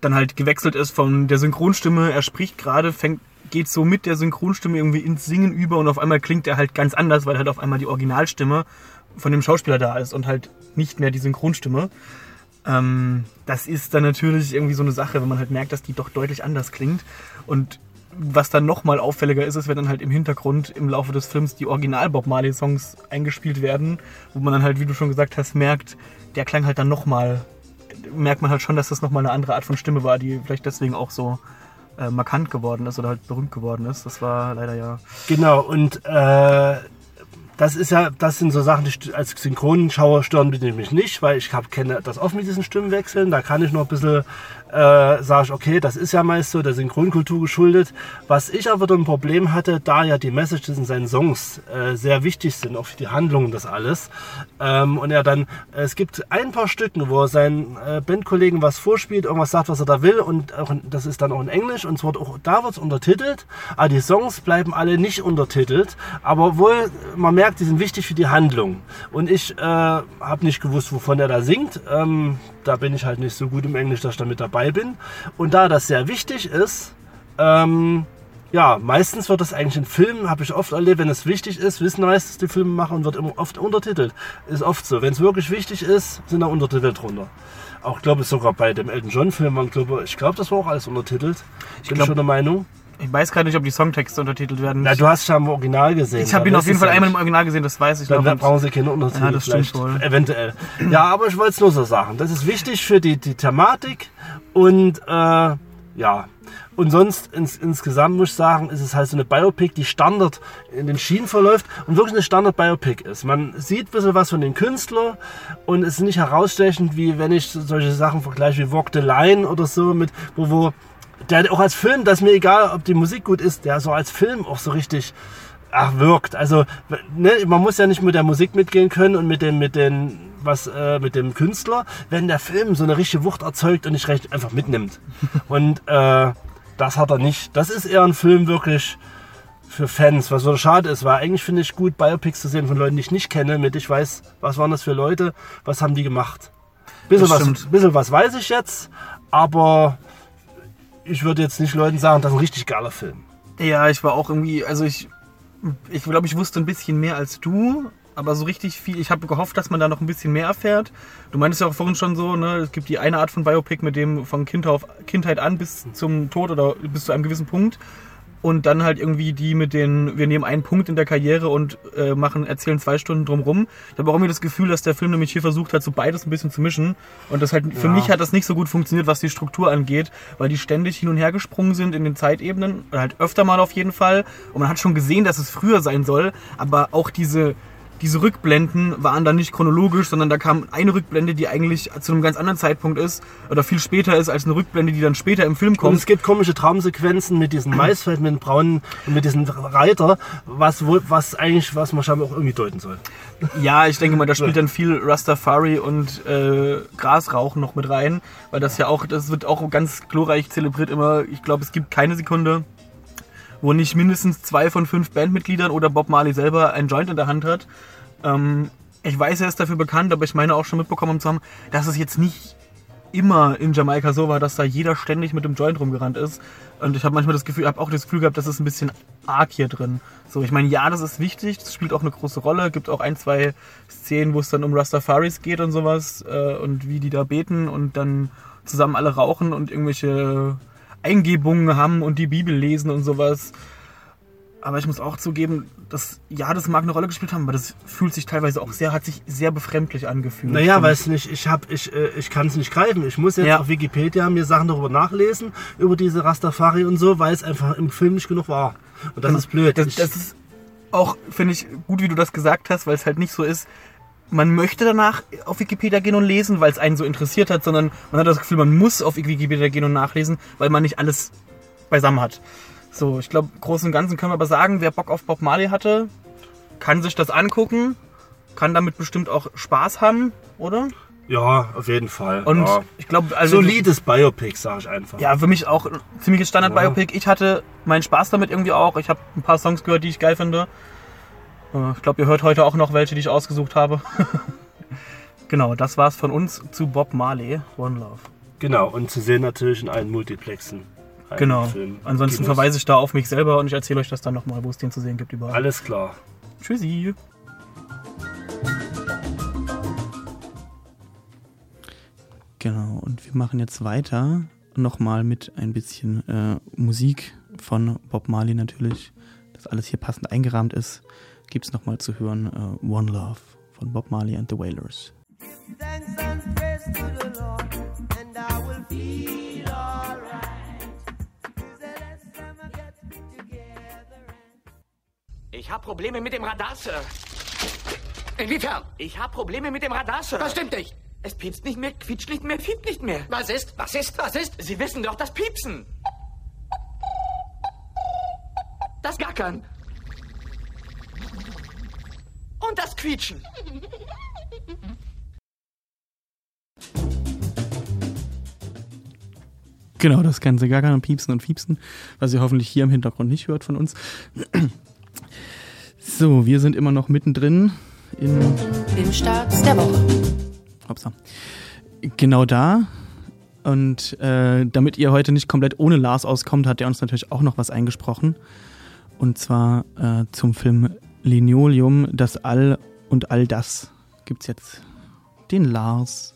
dann halt gewechselt ist von der Synchronstimme, er spricht gerade, fängt, geht so mit der Synchronstimme irgendwie ins Singen über und auf einmal klingt er halt ganz anders, weil halt auf einmal die Originalstimme von dem Schauspieler da ist und halt nicht mehr die Synchronstimme. Ähm, das ist dann natürlich irgendwie so eine Sache, wenn man halt merkt, dass die doch deutlich anders klingt. Und was dann nochmal auffälliger ist, ist, wenn dann halt im Hintergrund im Laufe des Films die Original Bob Marley Songs eingespielt werden, wo man dann halt, wie du schon gesagt hast, merkt, der klang halt dann nochmal merkt man halt schon, dass das nochmal eine andere Art von Stimme war, die vielleicht deswegen auch so äh, markant geworden ist oder halt berühmt geworden ist. Das war leider ja. Genau, und äh, das ist ja, das sind so Sachen, die als Synchronschauer stören mich nämlich nicht, weil ich kenne das oft mit diesen Stimmenwechseln. Da kann ich noch ein bisschen, äh, sage ich, okay, das ist ja meist so der Synchronkultur geschuldet. Was ich aber dann ein Problem hatte, da ja die Messages in seinen Songs äh, sehr wichtig sind, auch für die Handlung und das alles. Ähm, und er dann, es gibt ein paar Stücken, wo er seinen äh, Bandkollegen was vorspielt, irgendwas sagt, was er da will und auch, das ist dann auch in Englisch und es wird auch, da wird es untertitelt, aber die Songs bleiben alle nicht untertitelt, aber wohl, man merkt, die sind wichtig für die Handlung. Und ich äh, habe nicht gewusst, wovon er da singt. Ähm, da bin ich halt nicht so gut im Englisch, dass ich da mit dabei bin. Und da das sehr wichtig ist, ähm, ja, meistens wird das eigentlich in Filmen, habe ich oft erlebt, wenn es wichtig ist, wissen meistens die Filmemacher und wird immer oft untertitelt. Ist oft so. Wenn es wirklich wichtig ist, sind da Untertitel drunter. Auch glaube ich sogar bei dem Elton John Film, man glaube, ich glaube, das war auch alles untertitelt. Ich bin glaub- schon der Meinung. Ich weiß gerade nicht, ob die Songtexte untertitelt werden. Na, du hast schon im Original gesehen. ich habe ihn auf jeden Fall einmal im. Original gesehen, das weiß ich Dann dann brauchen sie keine Untertitel. Ja, das stimmt wohl. Eventuell. Ja, aber ich wollte es nur so sagen. Das ist wichtig für die, die Thematik und äh, ja. Und sonst ins, insgesamt muss ich sagen, ist es halt so eine Biopic, die Standard in den Schienen verläuft und wirklich eine Standard-Biopic ist. Man sieht ein bisschen was von den Künstlern und es ist nicht herausstechend, wie wenn ich solche Sachen vergleiche wie Walk the Line oder so, mit, wo, wo der auch als Film, das ist mir egal, ob die Musik gut ist, der so als Film auch so richtig ach, wirkt. Also ne, man muss ja nicht mit der Musik mitgehen können und mit dem, mit den, was, äh, mit dem Künstler, wenn der Film so eine richtige Wucht erzeugt und nicht recht einfach mitnimmt. Und äh, das hat er nicht. Das ist eher ein Film wirklich für Fans, was so schade ist, weil eigentlich finde ich gut, Biopics zu sehen von Leuten, die ich nicht kenne, mit ich weiß, was waren das für Leute, was haben die gemacht. Bisschen, was, bisschen was weiß ich jetzt, aber ich würde jetzt nicht Leuten sagen, das ist ein richtig geiler Film. Ja, ich war auch irgendwie, also ich, ich glaube, ich wusste ein bisschen mehr als du, aber so richtig viel. Ich habe gehofft, dass man da noch ein bisschen mehr erfährt. Du meintest ja auch vorhin schon so, ne, es gibt die eine Art von Biopic mit dem von kind auf, Kindheit an bis zum Tod oder bis zu einem gewissen Punkt. Und dann halt irgendwie die mit den, wir nehmen einen Punkt in der Karriere und äh, machen, erzählen zwei Stunden drumrum. Ich habe auch irgendwie das Gefühl, dass der Film nämlich hier versucht hat, so beides ein bisschen zu mischen. Und das halt, für Ja. mich hat das nicht so gut funktioniert, was die Struktur angeht, weil die ständig hin und her gesprungen sind in den Zeitebenen, oder halt öfter mal auf jeden Fall. Und man hat schon gesehen, dass es früher sein soll, aber auch diese, diese Rückblenden waren dann nicht chronologisch, sondern da kam eine Rückblende, die eigentlich zu einem ganz anderen Zeitpunkt ist oder viel später ist als eine Rückblende, die dann später im Film Und kommt. es gibt komische Traumsequenzen mit diesem Maisfeld, mit dem braunen und mit diesem Reiter, was was eigentlich, was man scheinbar auch irgendwie deuten soll. Ja, ich denke mal, da spielt dann viel Rastafari und äh, Grasrauchen noch mit rein, weil das ja auch, das wird auch ganz glorreich zelebriert immer. Ich glaube, es gibt keine Sekunde, wo nicht mindestens zwei von fünf Bandmitgliedern oder Bob Marley selber ein Joint in der Hand hat. Ähm, ich weiß, er ist dafür bekannt, aber ich meine auch schon mitbekommen zu haben, dass es jetzt nicht immer in Jamaika so war, dass da jeder ständig mit dem Joint rumgerannt ist. Und ich habe manchmal das Gefühl, habe auch das Gefühl gehabt, das ist ein bisschen arg hier drin. So, ich meine, ja, das ist wichtig, das spielt auch eine große Rolle. Gibt auch ein, zwei Szenen, wo es dann um Rastafaris geht und sowas äh, und wie die da beten und dann zusammen alle rauchen und irgendwelche Eingebungen haben und die Bibel lesen und sowas. Aber ich muss auch zugeben, dass ja, das mag eine Rolle gespielt haben, aber das fühlt sich teilweise auch sehr, hat sich sehr befremdlich angefühlt. Naja, weiß nicht, ich hab, ich, äh, ich kann es nicht greifen. Ich muss jetzt Ja. auf Wikipedia mir Sachen darüber nachlesen, über diese Rastafari und so, weil es einfach im Film nicht genug war. Und das ist blöd. Das, das ist auch, finde ich, gut, wie du das gesagt hast, weil es halt nicht so ist, man möchte danach auf Wikipedia gehen und lesen, weil es einen so interessiert hat, sondern man hat das Gefühl, man muss auf Wikipedia gehen und nachlesen, weil man nicht alles beisammen hat. So, ich glaube, großen und Ganzen können wir aber sagen, wer Bock auf Bob Marley hatte, kann sich das angucken, kann damit bestimmt auch Spaß haben, oder? ja, auf jeden Fall. Und ja. ich glaube, also. Solides Biopic, sag ich einfach. Ja, für mich auch ein ziemliches Standard-Biopic. Ich hatte meinen Spaß damit irgendwie auch. Ich habe ein paar Songs gehört, die ich geil finde. Äh, Ich glaube, ihr hört heute auch noch welche, die ich ausgesucht habe. genau, das war's von uns zu Bob Marley, One Love. Genau, und zu sehen natürlich in allen Multiplexen. Genau. Filmen, Ansonsten Kinos. verweise ich da auf mich selber und ich erzähle euch das dann nochmal, wo es den zu sehen gibt überall. Alles klar. Tschüssi. Genau, und wir machen jetzt weiter nochmal mit ein bisschen äh, Musik von Bob Marley natürlich. Das alles hier passend eingerahmt ist, gibt es nochmal zu hören uh, One Love von Bob Marley and the Wailers. Ich habe Probleme mit dem Radar, Sir. Inwiefern? Ich habe Probleme mit dem Radar, Sir. Das stimmt nicht. Es piepst nicht mehr, quietscht nicht mehr, piept nicht mehr. Was ist? Was ist? Was ist? Sie wissen doch das Piepsen. Das Gackern. Und das Quietschen. Genau, das ganze Gackern und Piepsen und Fiepsen, was ihr hoffentlich hier im Hintergrund nicht hört von uns. So, wir sind immer noch mittendrin in Filmstarts der Woche. Hopsa. Genau da. Und äh, damit ihr heute nicht komplett ohne Lars auskommt, hat er uns natürlich auch noch was eingesprochen. Und zwar äh, zum Film Linoleum, das All und all das gibt's jetzt den Lars.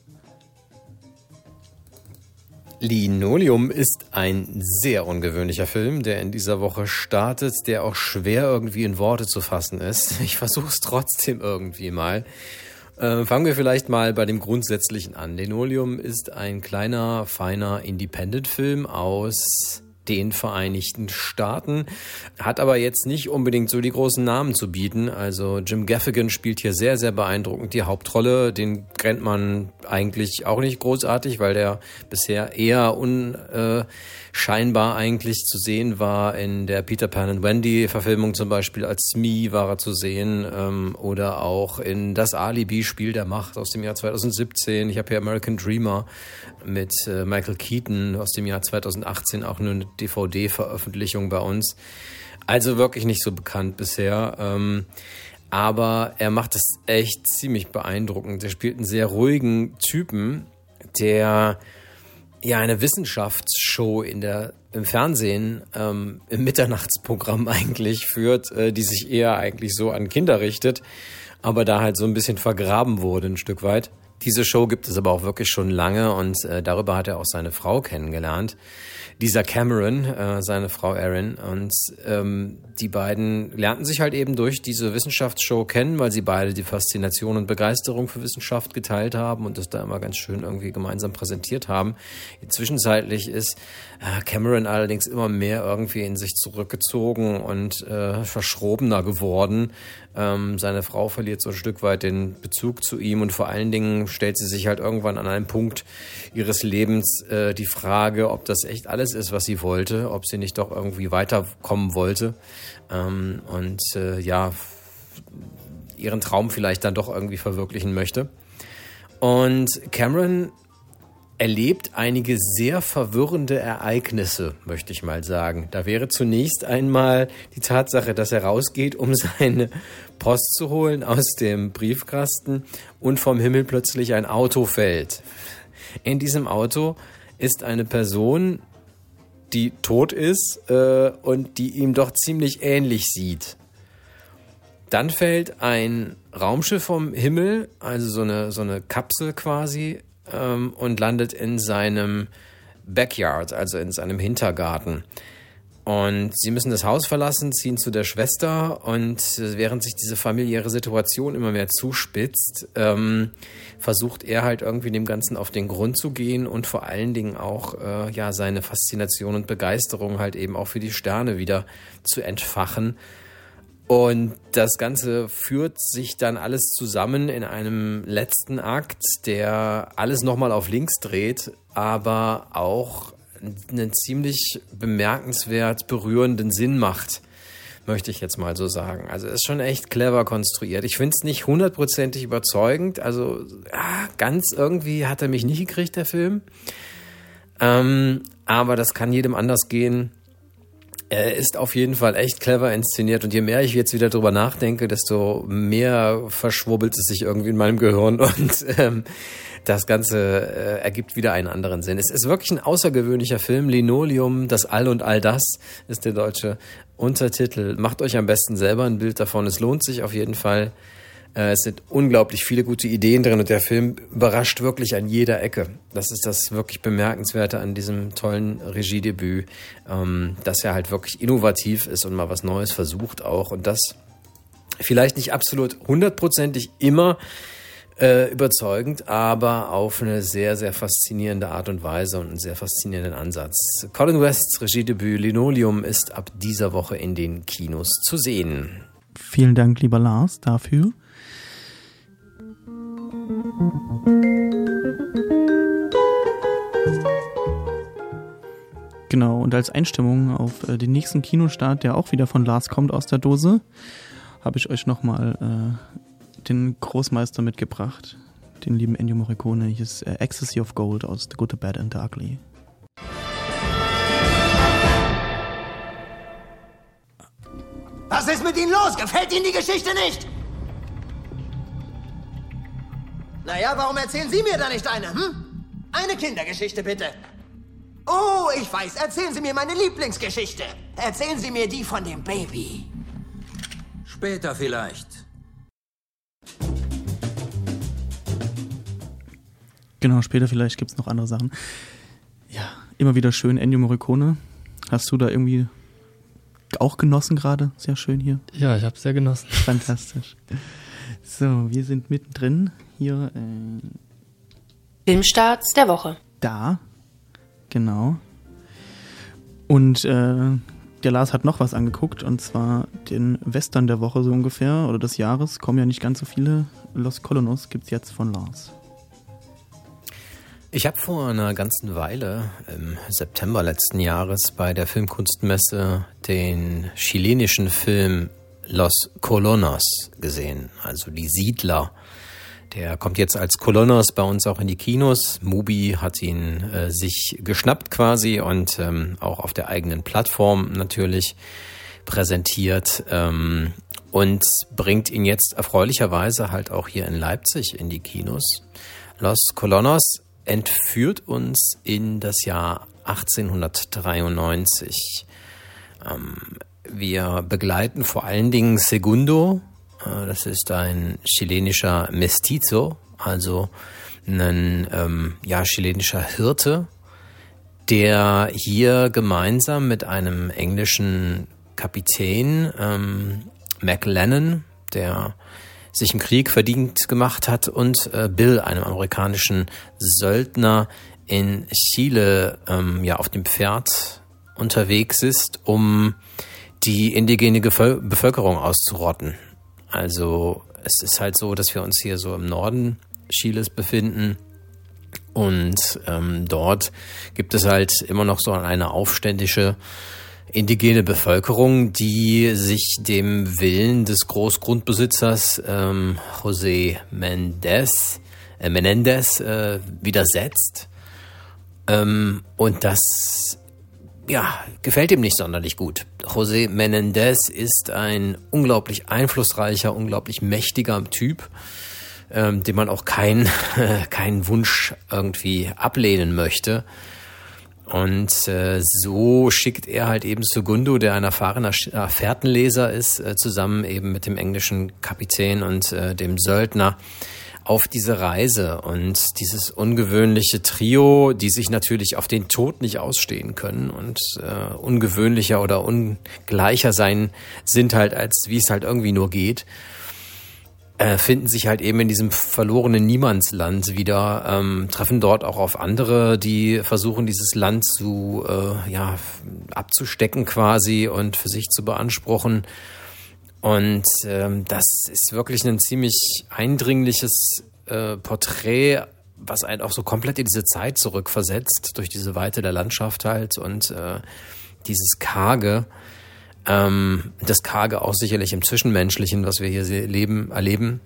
Linoleum ist ein sehr ungewöhnlicher Film, der in dieser Woche startet, der auch schwer irgendwie in Worte zu fassen ist. Ich versuche es trotzdem irgendwie mal. Äh, fangen wir vielleicht mal bei dem Grundsätzlichen an. Linoleum ist ein kleiner, feiner Independent-Film aus den Vereinigten Staaten, hat aber jetzt nicht unbedingt so die großen Namen zu bieten. Also Jim Gaffigan spielt hier sehr, sehr beeindruckend die Hauptrolle. Den kennt man eigentlich auch nicht großartig, weil der bisher eher unscheinbar eigentlich zu sehen war. In der Peter Pan and Wendy Verfilmung zum Beispiel als Smee war er zu sehen ähm, oder auch in Das Alibi Spiel der Macht aus dem Jahr 2017. Ich habe hier American Dreamer mit äh, Michael Keaton aus dem Jahr 2018 auch nur eine DVD-Veröffentlichung bei uns. Also wirklich nicht so bekannt bisher. Ähm, aber er macht es echt ziemlich beeindruckend. Er spielt einen sehr ruhigen Typen, der ja eine Wissenschaftsshow in der im Fernsehen ähm, im Mitternachtsprogramm eigentlich führt, äh, die sich eher eigentlich so an Kinder richtet, aber da halt so ein bisschen vergraben wurde ein Stück weit. Diese Show gibt es aber auch wirklich schon lange und äh, darüber hat er auch seine Frau kennengelernt. Dieser Cameron, äh, seine Frau Erin. Und ähm, die beiden lernten sich halt eben durch diese Wissenschaftsshow kennen, weil sie beide die Faszination und Begeisterung für Wissenschaft geteilt haben und das da immer ganz schön irgendwie gemeinsam präsentiert haben. Zwischenzeitlich ist äh, Cameron allerdings immer mehr irgendwie in sich zurückgezogen und äh, verschrobener geworden. Ähm, seine Frau verliert so ein Stück weit den Bezug zu ihm und vor allen Dingen stellt sie sich halt irgendwann an einem Punkt ihres Lebens äh, die Frage, ob das echt alles ist, was sie wollte, ob sie nicht doch irgendwie weiterkommen wollte ähm, und äh, ja ihren Traum vielleicht dann doch irgendwie verwirklichen möchte. Und Cameron erlebt einige sehr verwirrende Ereignisse, möchte ich mal sagen. Da wäre zunächst einmal die Tatsache, dass er rausgeht, um seine Post zu holen aus dem Briefkasten und vom Himmel plötzlich ein Auto fällt. In diesem Auto ist eine Person, die tot ist äh, und die ihm doch ziemlich ähnlich sieht. Dann fällt ein Raumschiff vom Himmel, also so eine, so eine Kapsel quasi, ähm, und landet in seinem Backyard, also in seinem Hintergarten. Und sie müssen das Haus verlassen, ziehen zu der Schwester und während sich diese familiäre Situation immer mehr zuspitzt, ähm, versucht er halt irgendwie dem Ganzen auf den Grund zu gehen und vor allen Dingen auch äh, ja seine Faszination und Begeisterung halt eben auch für die Sterne wieder zu entfachen und das Ganze führt sich dann alles zusammen in einem letzten Akt, der alles nochmal auf links dreht, aber auch einen ziemlich bemerkenswert berührenden Sinn macht, möchte ich jetzt mal so sagen. Also ist schon echt clever konstruiert. Ich finde es nicht hundertprozentig überzeugend. Also ganz irgendwie hat er mich nicht gekriegt, der Film. Ähm, aber das kann jedem anders gehen. Er ist auf jeden Fall echt clever inszeniert und je mehr ich jetzt wieder drüber nachdenke, desto mehr verschwurbelt es sich irgendwie in meinem Gehirn und ähm, das Ganze äh, ergibt wieder einen anderen Sinn. Es ist wirklich ein außergewöhnlicher Film. Linoleum, das All und all das ist der deutsche Untertitel. Macht euch am besten selber ein Bild davon. Es lohnt sich auf jeden Fall. Äh, es sind unglaublich viele gute Ideen drin und der Film überrascht wirklich an jeder Ecke. Das ist das wirklich Bemerkenswerte an diesem tollen Regiedebüt, ähm, dass er halt wirklich innovativ ist und mal was Neues versucht auch und das vielleicht nicht absolut hundertprozentig immer äh, überzeugend, aber auf eine sehr, sehr faszinierende Art und Weise und einen sehr faszinierenden Ansatz. Colin Wests Regiedebüt Linoleum ist ab dieser Woche in den Kinos zu sehen. Vielen Dank, lieber Lars, dafür. Genau, und als Einstimmung auf äh, den nächsten Kinostart, der auch wieder von Lars kommt aus der Dose, habe ich euch nochmal äh, den Großmeister mitgebracht, den lieben Ennio Morricone. Hier ist äh, Ecstasy of Gold aus The Good, the Bad and the Ugly. Was ist mit Ihnen los? Gefällt Ihnen die Geschichte nicht? Naja, warum erzählen Sie mir da nicht eine, hm? Eine Kindergeschichte, bitte. Oh, ich weiß. Erzählen Sie mir meine Lieblingsgeschichte. Erzählen Sie mir die von dem Baby. Später vielleicht. Genau, später vielleicht gibt es noch andere Sachen. Ja, immer wieder schön. Ennio Morricone. Hast du da irgendwie auch genossen gerade? Sehr schön hier. Ja, ich habe sehr genossen. Fantastisch. So, wir sind mittendrin hier. Äh, Filmstarts der Woche. Da, genau. Und äh, der Lars hat noch was angeguckt, und zwar den Western der Woche so ungefähr, oder des Jahres. Kommen ja nicht ganz so viele. Los Colonos gibt es jetzt von Lars. Ich habe vor einer ganzen Weile im September letzten Jahres bei der Filmkunstmesse den chilenischen Film Los Colonos gesehen, also die Siedler. Der kommt jetzt als Colonos bei uns auch in die Kinos. Mubi hat ihn äh, sich geschnappt quasi und ähm, auch auf der eigenen Plattform natürlich präsentiert ähm, und bringt ihn jetzt erfreulicherweise halt auch hier in Leipzig in die Kinos. Los Colonos entführt uns in das Jahr 1893. Ähm, wir begleiten vor allen Dingen Segundo, das ist ein chilenischer Mestizo, also ein ähm, ja, chilenischer Hirte, der hier gemeinsam mit einem englischen Kapitän, ähm, McLennan, der sich im Krieg verdient gemacht hat, und äh, Bill, einem amerikanischen Söldner in Chile, ähm, ja auf dem Pferd unterwegs ist, um die indigene Bevölkerung auszurotten. Also es ist halt so, dass wir uns hier so im Norden Chiles befinden. Und ähm, dort gibt es halt immer noch so eine aufständische indigene Bevölkerung, die sich dem Willen des Großgrundbesitzers ähm, José Mendez, äh, Menendez äh, widersetzt. Ähm, und das ja, gefällt ihm nicht sonderlich gut. José Menendez ist ein unglaublich einflussreicher, unglaublich mächtiger Typ, ähm, den man auch keinen keinen Wunsch irgendwie ablehnen möchte. Und äh, so schickt er halt eben Segundo, der ein erfahrener äh, Fährtenleser ist, äh, zusammen eben mit dem englischen Kapitän und äh, dem Söldner auf diese Reise und dieses ungewöhnliche Trio, die sich natürlich auf den Tod nicht ausstehen können und äh, ungewöhnlicher oder ungleicher sein sind halt, als wie es halt irgendwie nur geht, äh, finden sich halt eben in diesem verlorenen Niemandsland wieder, ähm, treffen dort auch auf andere, die versuchen, dieses Land zu, äh, ja, abzustecken quasi und für sich zu beanspruchen und ähm, das ist wirklich ein ziemlich eindringliches äh, Porträt, was einen auch so komplett in diese Zeit zurückversetzt, durch diese Weite der Landschaft halt und äh, dieses Karge. Ähm, das Karge auch sicherlich im Zwischenmenschlichen, was wir hier leben, erleben.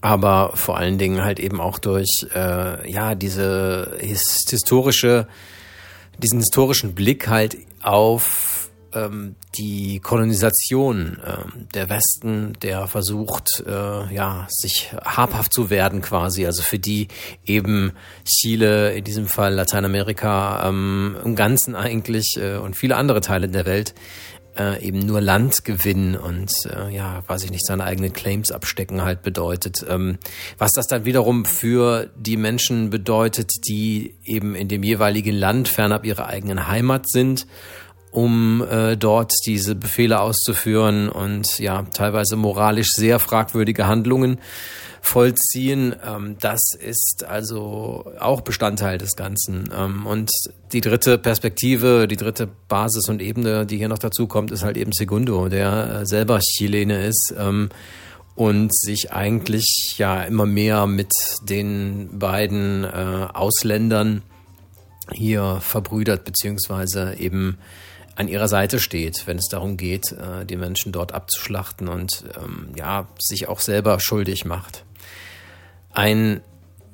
Aber vor allen Dingen halt eben auch durch äh, ja diese historische, diesen historischen Blick halt auf ähm, die Kolonisation ähm, der Westen, der versucht, äh, ja, sich habhaft zu werden quasi, also für die eben Chile, in diesem Fall Lateinamerika, ähm, im Ganzen eigentlich äh, und viele andere Teile der Welt äh, eben nur Land gewinnen und äh, ja, weiß ich nicht, seine eigenen Claims abstecken halt bedeutet. Ähm, was das dann wiederum für die Menschen bedeutet, die eben in dem jeweiligen Land fernab ihrer eigenen Heimat sind um äh, dort diese Befehle auszuführen und ja, teilweise moralisch sehr fragwürdige Handlungen vollziehen. Ähm, das ist also auch Bestandteil des Ganzen. Ähm, und die dritte Perspektive, die dritte Basis und Ebene, die hier noch dazu kommt, ist halt eben Segundo, der äh, selber Chilene ist. Ähm, und sich eigentlich ja immer mehr mit den beiden äh, Ausländern hier verbrüdert, beziehungsweise eben an ihrer Seite steht, wenn es darum geht, äh, die Menschen dort abzuschlachten und ähm, ja, sich auch selber schuldig macht. Ein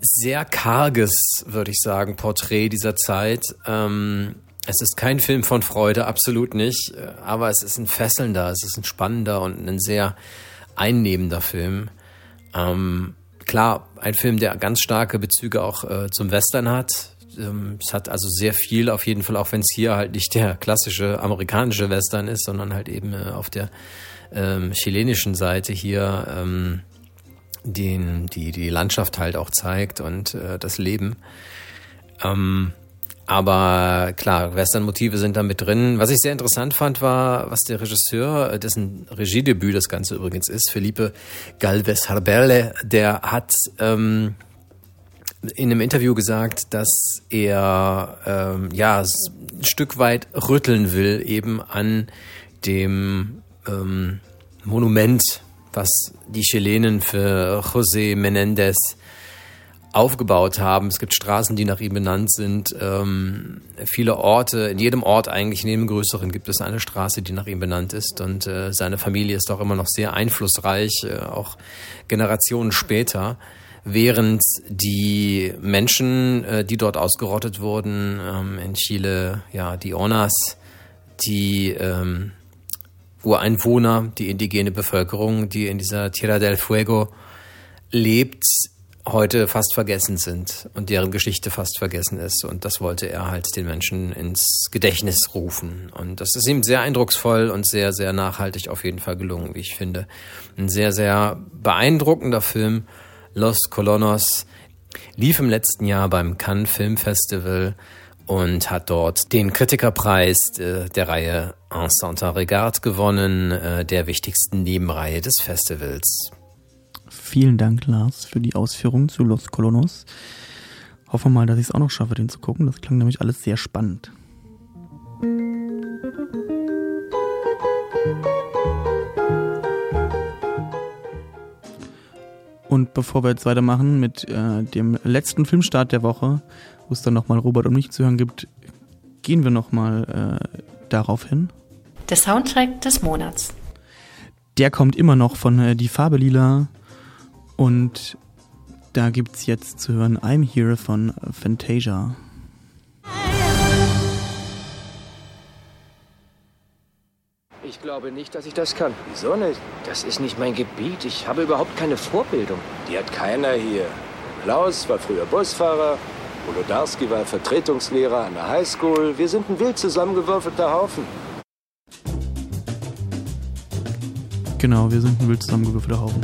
sehr karges, würde ich sagen, Porträt dieser Zeit. Ähm, es ist kein Film von Freude, absolut nicht, äh, aber es ist ein fesselnder, es ist ein spannender und ein sehr einnehmender Film. Ähm, klar, ein Film, der ganz starke Bezüge auch äh, zum Western hat. Ähm, es hat also sehr viel, auf jeden Fall, auch wenn es hier halt nicht der klassische amerikanische Western ist, sondern halt eben äh, auf der ähm, chilenischen Seite hier ähm, den, die, die Landschaft halt auch zeigt und äh, das Leben. Ähm, aber klar, Western-Motive sind da mit drin. Was ich sehr interessant fand, war, was der Regisseur, äh, dessen Regiedebüt das Ganze übrigens ist, Felipe Galvez Harberle, der hat ähm, in einem Interview gesagt, dass er ähm, ja ein Stück weit rütteln will eben an dem ähm, Monument, was die Chilenen für José Menendez aufgebaut haben. Es gibt Straßen, die nach ihm benannt sind. Ähm, viele Orte, in jedem Ort eigentlich, neben dem größeren, gibt es eine Straße, die nach ihm benannt ist. Und äh, seine Familie ist auch immer noch sehr einflussreich, äh, auch Generationen später. Während die Menschen, äh, die dort ausgerottet wurden, ähm, in Chile, ja, die Onas, die ähm, Ureinwohner, die indigene Bevölkerung, die in dieser Tierra del Fuego lebt, heute fast vergessen sind und deren Geschichte fast vergessen ist. Und das wollte er halt den Menschen ins Gedächtnis rufen. Und das ist ihm sehr eindrucksvoll und sehr, sehr nachhaltig auf jeden Fall gelungen, wie ich finde. Ein sehr, sehr beeindruckender Film. Los Colonos lief im letzten Jahr beim Cannes Film Festival und hat dort den Kritikerpreis äh, der Reihe En Santa Regard gewonnen, äh, der wichtigsten Nebenreihe des Festivals. Vielen Dank, Lars, für die Ausführungen zu Los Colonos. Hoffen wir mal, dass ich es auch noch schaffe, den zu gucken. Das klang nämlich alles sehr spannend. Und bevor wir jetzt weitermachen mit äh, dem letzten Filmstart der Woche, wo es dann nochmal Robert und mich zu hören gibt, gehen wir nochmal äh, darauf hin. Der Soundtrack des Monats. Der kommt immer noch von äh, Die Farbe Lila und da gibt es jetzt zu hören I'm Here von Fantasia. Ich glaube nicht, dass ich das kann. Wieso nicht? Das ist nicht mein Gebiet. Ich habe überhaupt keine Vorbildung. Die hat keiner hier. Klaus war früher Busfahrer, Wolodarski war Vertretungslehrer an der Highschool. Wir sind ein wild zusammengewürfelter Haufen. Genau, wir sind ein wild zusammengewürfelter Haufen.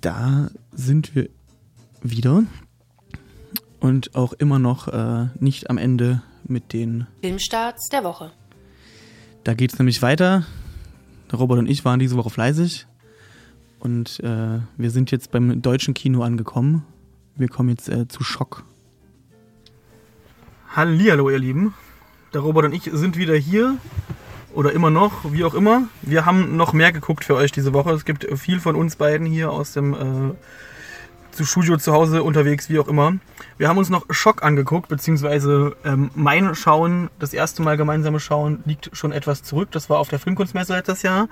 Da sind wir wieder und auch immer noch äh, nicht am Ende mit den Filmstarts der Woche. Da geht es nämlich weiter. Robert und ich waren diese Woche fleißig und äh, wir sind jetzt beim deutschen Kino angekommen. Wir kommen jetzt äh, zu Schock. Hallihallo, ihr Lieben. Der Robert und ich sind wieder hier oder immer noch, wie auch immer. Wir haben noch mehr geguckt für euch diese Woche. Es gibt viel von uns beiden hier aus dem äh, zu Studio zu Hause unterwegs, wie auch immer. Wir haben uns noch Schock angeguckt, beziehungsweise ähm, mein Schauen, das erste Mal gemeinsame Schauen, liegt schon etwas zurück. Das war auf der Filmkunstmesse letztes Jahr.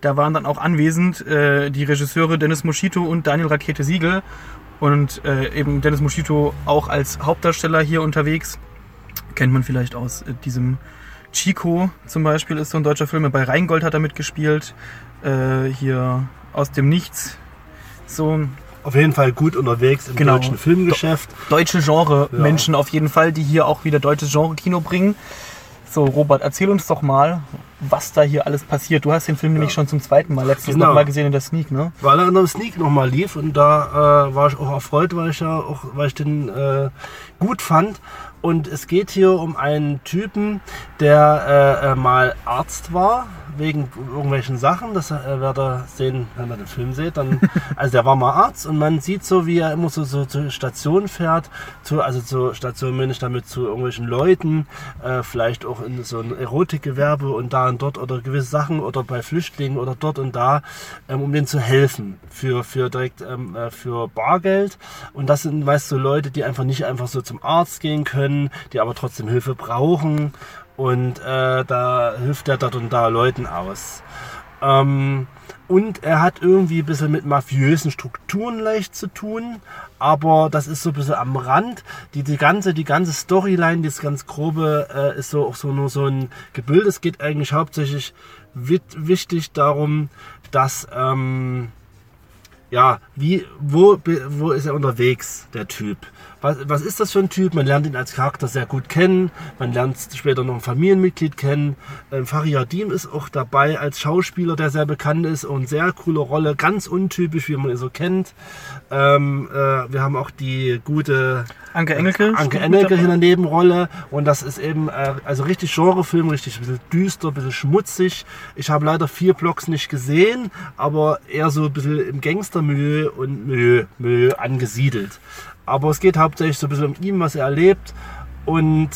Da waren dann auch anwesend äh, die Regisseure Dennis Moschito und Daniel Rakete Siegel. Und äh, eben Dennis Moschito auch als Hauptdarsteller hier unterwegs. Kennt man vielleicht aus äh, diesem Chico zum Beispiel, ist so ein deutscher Film. Bei Rheingold hat er mitgespielt. Äh, hier aus dem Nichts. So auf jeden Fall gut unterwegs im Genau. deutschen Filmgeschäft. deutsche Genre-Menschen auf jeden Fall, die hier auch wieder deutsches Genre-Kino bringen. So, Robert, erzähl uns doch mal, was da hier alles passiert. Du hast den Film nämlich schon zum zweiten Mal letztes Genau. Mal gesehen in der Sneak, ne? Weil er in der Sneak nochmal lief und da äh, war ich auch erfreut, weil ich ja auch, weil ich den äh, gut fand. Und es geht hier um einen Typen, der äh, äh, mal Arzt war, wegen irgendwelchen Sachen. Das äh, werdet ihr sehen, wenn ihr den Film seht. Dann, also der war mal Arzt und man sieht so, wie er immer so, so zur Station fährt. Zu, also zur Station meine ich damit zu irgendwelchen Leuten, äh, vielleicht auch in so ein Erotikgewerbe und da und dort oder gewisse Sachen oder bei Flüchtlingen oder dort und da, ähm, um denen zu helfen. Für, für direkt ähm, äh, für Bargeld. Und das sind meist so Leute, die einfach nicht einfach so zum Arzt gehen können, die aber trotzdem Hilfe brauchen. Und äh, da hilft er dort und da Leuten aus. Ähm, und er hat irgendwie ein bisschen mit mafiösen Strukturen leicht zu tun, aber das ist so ein bisschen am Rand. Die, die ganze, die ganze Storyline, das ganz grobe, äh, ist so auch so nur so ein Gebild. Es geht eigentlich hauptsächlich wichtig darum, dass ähm, ja, wie, wo, wo ist er unterwegs, der Typ? Was, was ist das für ein Typ? Man lernt ihn als Charakter sehr gut kennen. Man lernt später noch ein Familienmitglied kennen. Ähm, Fariadim ist auch dabei als Schauspieler, der sehr bekannt ist und sehr coole Rolle. Ganz untypisch, wie man ihn so kennt. Ähm, äh, wir haben auch die gute Anke Engelke. Anke spielt mit Engelke in der Nebenrolle. Und das ist eben, äh, also richtig Genrefilm, richtig ein bisschen düster, ein bisschen schmutzig. Ich habe leider vier Blocks nicht gesehen, aber eher so ein bisschen im Gangstermilieu und Milieu, Milieu angesiedelt. Aber es geht hauptsächlich so ein bisschen um ihn, was er erlebt. Und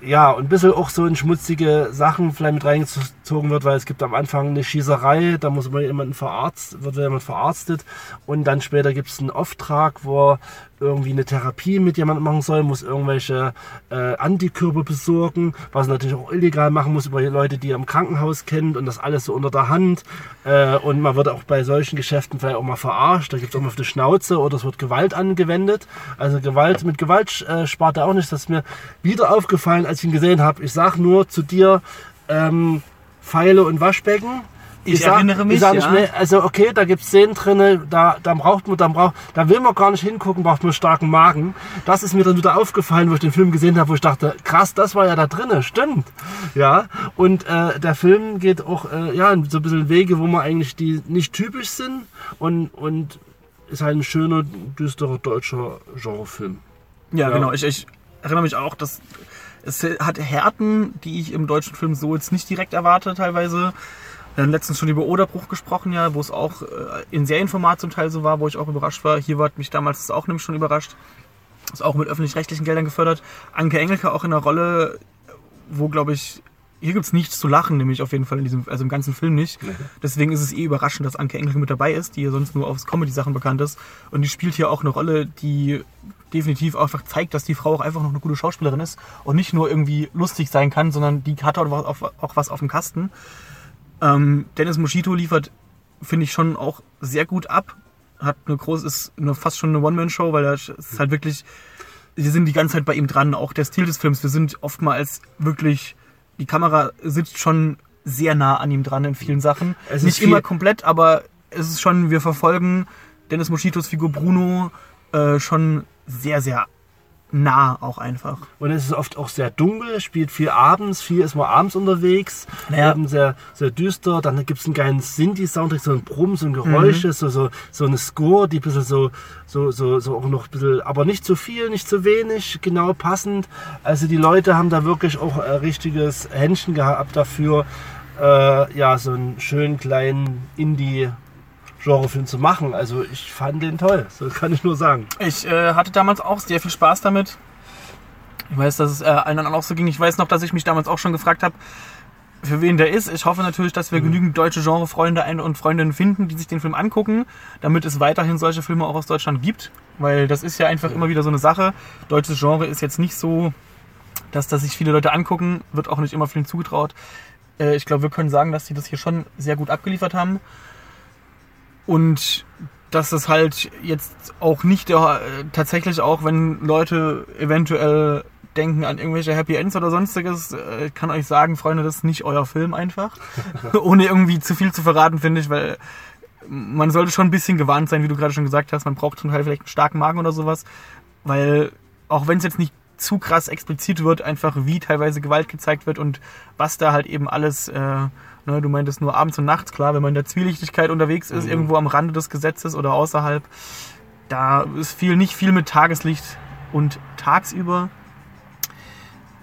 ja, und ein bisschen auch so in schmutzige Sachen vielleicht mit reingezogen wird, weil es gibt am Anfang eine Schießerei, da muss man jemanden verarzt, wird jemand verarztet und dann später gibt es einen Auftrag, wo irgendwie eine Therapie mit jemandem machen soll, muss irgendwelche äh, Antikörper besorgen, was natürlich auch illegal machen muss über Leute, die er im Krankenhaus kennt und das alles so unter der Hand. Äh, und man wird auch bei solchen Geschäften vielleicht auch mal verarscht, da gibt es auch mal auf die Schnauze oder es wird Gewalt angewendet. Also Gewalt, mit Gewalt äh, spart er auch nicht. Das ist mir wieder aufgefallen, als ich ihn gesehen habe. Ich sag nur zu dir, ähm, Pfeile und Waschbecken. Ich sag- erinnere mich, Ich sag ja. mehr, also okay, da gibt's Szenen drinne, da, da braucht man, da braucht, da will man gar nicht hingucken, braucht man starken Magen. Das ist mir dann wieder aufgefallen, wo ich den Film gesehen habe, wo ich dachte, krass, das war ja da drinne, stimmt. Ja, und äh, der Film geht auch, äh, ja, in so ein bisschen Wege, wo man eigentlich die nicht typisch sind und, und ist halt ein schöner, düsterer deutscher Genrefilm. Ja, genau. Ich, ich erinnere mich auch, dass es hat Härten, die ich im deutschen Film so jetzt nicht direkt erwarte teilweise. Wir haben letztens schon über Oderbruch gesprochen, ja, wo es auch äh, in Serienformat zum Teil so war, wo ich auch überrascht war. Hier war mich damals das auch nämlich schon überrascht. Ist auch mit öffentlich-rechtlichen Geldern gefördert. Anke Engelke auch in einer Rolle, wo, glaube ich, hier gibt's nichts zu lachen, nämlich auf jeden Fall in diesem, also im ganzen Film nicht. Deswegen ist es eh überraschend, dass Anke Engelke mit dabei ist, die ja sonst nur aus Comedy-Sachen bekannt ist. Und die spielt hier auch eine Rolle, die definitiv einfach zeigt, dass die Frau auch einfach noch eine gute Schauspielerin ist und nicht nur irgendwie lustig sein kann, sondern die hat auch, was auf, auch was auf dem Kasten. Ähm, Dennis Moschito liefert, finde ich, schon auch sehr gut ab. Hat eine große, ist eine, fast schon eine One-Man-Show, weil er es ist halt wirklich, wir sind die ganze Zeit bei ihm dran. Auch der Stil des Films, wir sind oftmals wirklich, die Kamera sitzt schon sehr nah an ihm dran in vielen Sachen. Es Nicht immer komplett, aber es ist schon, wir verfolgen Dennis Moschitos Figur Bruno äh, schon sehr, sehr nah auch einfach. Und es ist oft auch sehr dunkel, spielt viel abends, viel ist man abends unterwegs, Naja. eben sehr, sehr düster. Dann gibt es einen geilen Sinti-Soundtrack, so ein Brumm, so ein Geräusche, Mhm. so, so, so eine Score, die ein bisschen so, so, so, so auch noch ein bisschen, aber nicht zu viel, nicht zu wenig, genau passend. Also die Leute haben da wirklich auch ein richtiges Händchen gehabt dafür, äh, ja, so einen schönen kleinen Indie- Genrefilm zu machen. Also ich fand den toll, so kann ich nur sagen. Ich äh, hatte damals auch sehr viel Spaß damit. Ich weiß, dass es äh, allen anderen auch so ging. Ich weiß noch, dass ich mich damals auch schon gefragt habe, für wen der ist. Ich hoffe natürlich, dass wir genügend deutsche Genrefreunde und Freundinnen finden, die sich den Film angucken, damit es weiterhin solche Filme auch aus Deutschland gibt. Weil das ist ja einfach immer wieder so eine Sache. Deutsches Genre ist jetzt nicht so, dass das sich viele Leute angucken, wird auch nicht immer vielen zugetraut. Äh, ich glaube, wir können sagen, dass die das hier schon sehr gut abgeliefert haben. Und dass es halt jetzt auch nicht der, äh, tatsächlich auch, wenn Leute eventuell denken an irgendwelche Happy Ends oder sonstiges, äh, ich kann euch sagen, Freunde, das ist nicht euer Film einfach. Ohne irgendwie zu viel zu verraten, finde ich, weil man sollte schon ein bisschen gewarnt sein, wie du gerade schon gesagt hast. Man braucht zum Teil vielleicht einen starken Magen oder sowas, weil auch wenn es jetzt nicht zu krass explizit wird, einfach wie teilweise Gewalt gezeigt wird und was da halt eben alles, äh, ne, du meintest nur abends und nachts, klar, wenn man in der Zwielichtigkeit unterwegs ist, Mhm. irgendwo am Rande des Gesetzes oder außerhalb, da ist viel, nicht viel mit Tageslicht und tagsüber.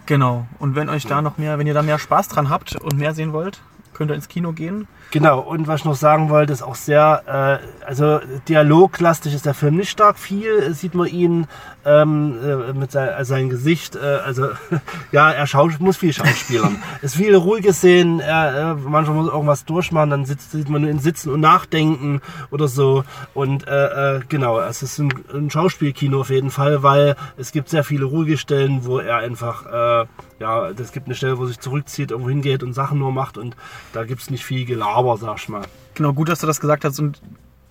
Genau. Und wenn euch da noch mehr, wenn ihr da mehr Spaß dran habt und mehr sehen wollt, könnt ihr ins Kino gehen. Genau, und was ich noch sagen wollte, ist auch sehr, äh, also dialoglastig ist der Film nicht stark. Viel äh, sieht man ihn ähm, äh, mit sein, also sein Gesicht, äh, also ja, er muss viel schauspielern. es ist viele ruhige Szenen, er, äh, manchmal muss er irgendwas durchmachen, dann sitzt, sieht man nur ihn sitzen und nachdenken oder so. Und äh, äh, genau, es ist ein, ein Schauspielkino auf jeden Fall, weil es gibt sehr viele ruhige Stellen, wo er einfach, äh, ja, es gibt eine Stelle, wo er sich zurückzieht, irgendwo hingeht und Sachen nur macht und da gibt es nicht viel Gelaber, sag ich mal. Genau, gut, dass du das gesagt hast und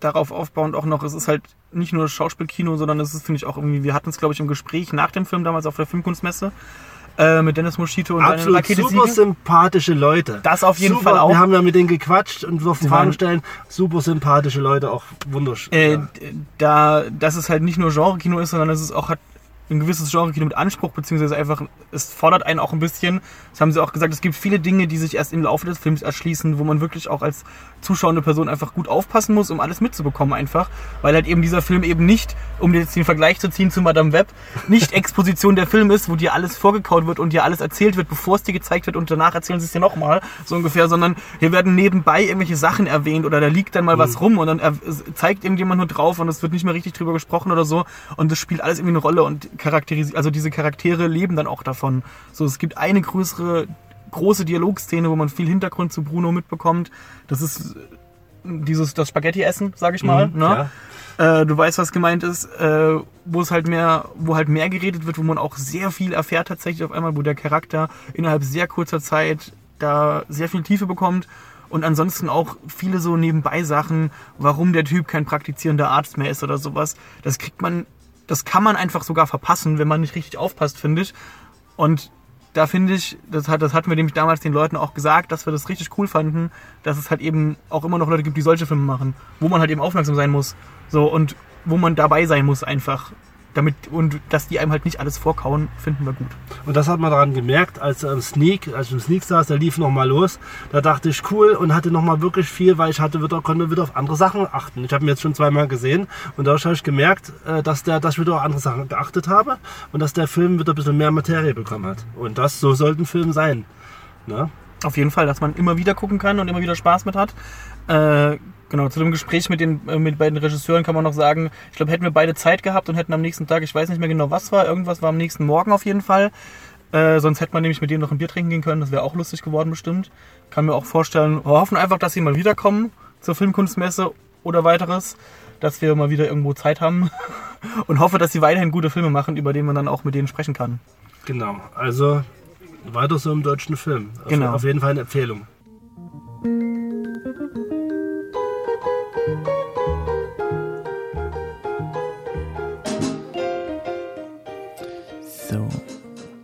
darauf aufbauend auch noch, es ist halt nicht nur Schauspielkino, sondern es ist, finde ich, auch irgendwie, wir hatten es, glaube ich, im Gespräch nach dem Film damals auf der Filmkunstmesse äh, mit Dennis Moschito und Absolut Rakete super sympathische Leute. Das auf jeden super, Fall auch. Wir haben ja mit denen gequatscht und durften Sie Fragen waren- stellen. Super sympathische Leute, auch wunderschön. Äh, d- da, dass es halt nicht nur Genre-Kino ist, sondern es auch hat ein gewisses Genre-Kino mit Anspruch, beziehungsweise einfach, es fordert einen auch ein bisschen. Das haben sie auch gesagt, es gibt viele Dinge, die sich erst im Laufe des Films erschließen, wo man wirklich auch als zuschauende Person einfach gut aufpassen muss, um alles mitzubekommen einfach. Weil halt eben dieser Film eben nicht, um jetzt den Vergleich zu ziehen zu Madame Web, nicht Exposition der Film ist, wo dir alles vorgekaut wird und dir alles erzählt wird, bevor es dir gezeigt wird und danach erzählen sie es dir nochmal, so ungefähr, sondern hier werden nebenbei irgendwelche Sachen erwähnt oder da liegt dann mal Mhm. was rum und dann zeigt irgendjemand nur drauf und es wird nicht mehr richtig drüber gesprochen oder so und das spielt alles irgendwie eine Rolle und charakterisiert, also diese Charaktere leben dann auch davon. So, es gibt eine größere, große Dialogszene, wo man viel Hintergrund zu Bruno mitbekommt. Das ist äh, dieses, das Spaghetti-Essen, sag ich mal, Mhm, ne? Äh, du weißt, was gemeint ist, äh, wo es halt mehr, wo halt mehr geredet wird, wo man auch sehr viel erfährt tatsächlich auf einmal, wo der Charakter innerhalb sehr kurzer Zeit da sehr viel Tiefe bekommt und ansonsten auch viele so nebenbei Sachen, warum der Typ kein praktizierender Arzt mehr ist oder sowas. Das kriegt man, das kann man einfach sogar verpassen, wenn man nicht richtig aufpasst, finde ich. Und da finde ich, das, hat, das hatten wir nämlich damals den Leuten auch gesagt, dass wir das richtig cool fanden, dass es halt eben auch immer noch Leute gibt, die solche Filme machen, wo man halt eben aufmerksam sein muss. So, und wo man dabei sein muss einfach. Damit, und dass die einem halt nicht alles vorkauen, finden wir gut. Und das hat man daran gemerkt, als er im Sneak, als ich im Sneak saß, der lief nochmal los. Da dachte ich, cool und hatte nochmal wirklich viel, weil ich hatte wieder, konnte wieder auf andere Sachen achten. Ich habe ihn jetzt schon zweimal gesehen und dadurch habe ich gemerkt, äh, dass, der, dass ich wieder auf andere Sachen geachtet habe und dass der Film wieder ein bisschen mehr Materie bekommen hat. Und das, so sollte ein Film sein. Ne? Auf jeden Fall, dass man immer wieder gucken kann und immer wieder Spaß mit hat. Äh, genau, zu dem Gespräch mit den äh, mit beiden Regisseuren kann man noch sagen, ich glaube, hätten wir beide Zeit gehabt und hätten am nächsten Tag, ich weiß nicht mehr genau was war, irgendwas war am nächsten Morgen auf jeden Fall. Äh, sonst hätte man nämlich mit denen noch ein Bier trinken gehen können, das wäre auch lustig geworden bestimmt. Kann mir auch vorstellen, wir hoffen einfach, dass sie mal wiederkommen zur Filmkunstmesse oder weiteres, dass wir mal wieder irgendwo Zeit haben und hoffe, dass sie weiterhin gute Filme machen, über die man dann auch mit denen sprechen kann. Genau, also weiter so im deutschen Film. Auf, Genau. auf jeden Fall eine Empfehlung.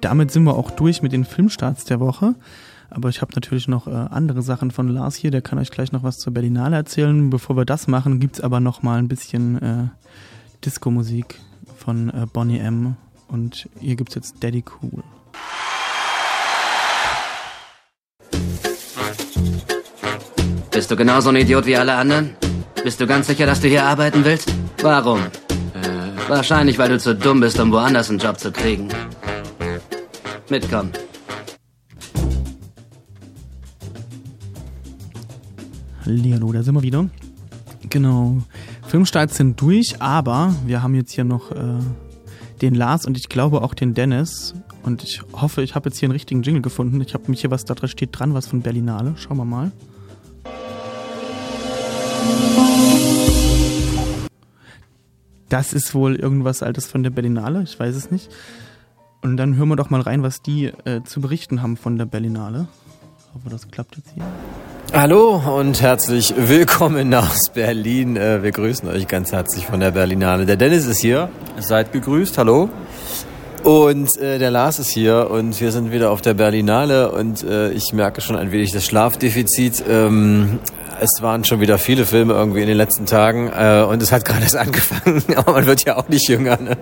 Damit sind wir auch durch mit den Filmstarts der Woche. Aber ich habe natürlich noch äh, andere Sachen von Lars hier. Der kann euch gleich noch was zur Berlinale erzählen. Bevor wir das machen, gibt's aber noch mal ein bisschen äh, Disco-Musik von äh, Bonnie M. Und hier gibt's jetzt Daddy Cool. Bist du genauso ein Idiot wie alle anderen? Bist du ganz sicher, dass du hier arbeiten willst? Warum? Äh, wahrscheinlich, weil du zu dumm bist, um woanders einen Job zu kriegen. Mitkommen. Hallihallo, da sind wir wieder. Genau. Filmstarts sind durch, aber wir haben jetzt hier noch äh, den Lars und ich glaube auch den Dennis. Und ich hoffe, ich habe jetzt hier einen richtigen Jingle gefunden. Ich habe mich hier was, da drin steht dran, was von Berlinale. Schauen wir mal. Das ist wohl irgendwas Altes von der Berlinale, ich weiß es nicht. Und dann hören wir doch mal rein, was die äh, zu berichten haben von der Berlinale. Ich hoffe, das klappt jetzt hier. Hallo und herzlich willkommen aus Berlin. Äh, Wir grüßen euch ganz herzlich von der Berlinale. Der Dennis ist hier. Seid gegrüßt, hallo. Und äh, der Lars ist hier und wir sind wieder auf der Berlinale und äh, ich merke schon ein wenig das Schlafdefizit. Ähm, es waren schon wieder viele Filme irgendwie in den letzten Tagen äh, und es hat gerade erst angefangen, aber man wird ja auch nicht jünger. Ne?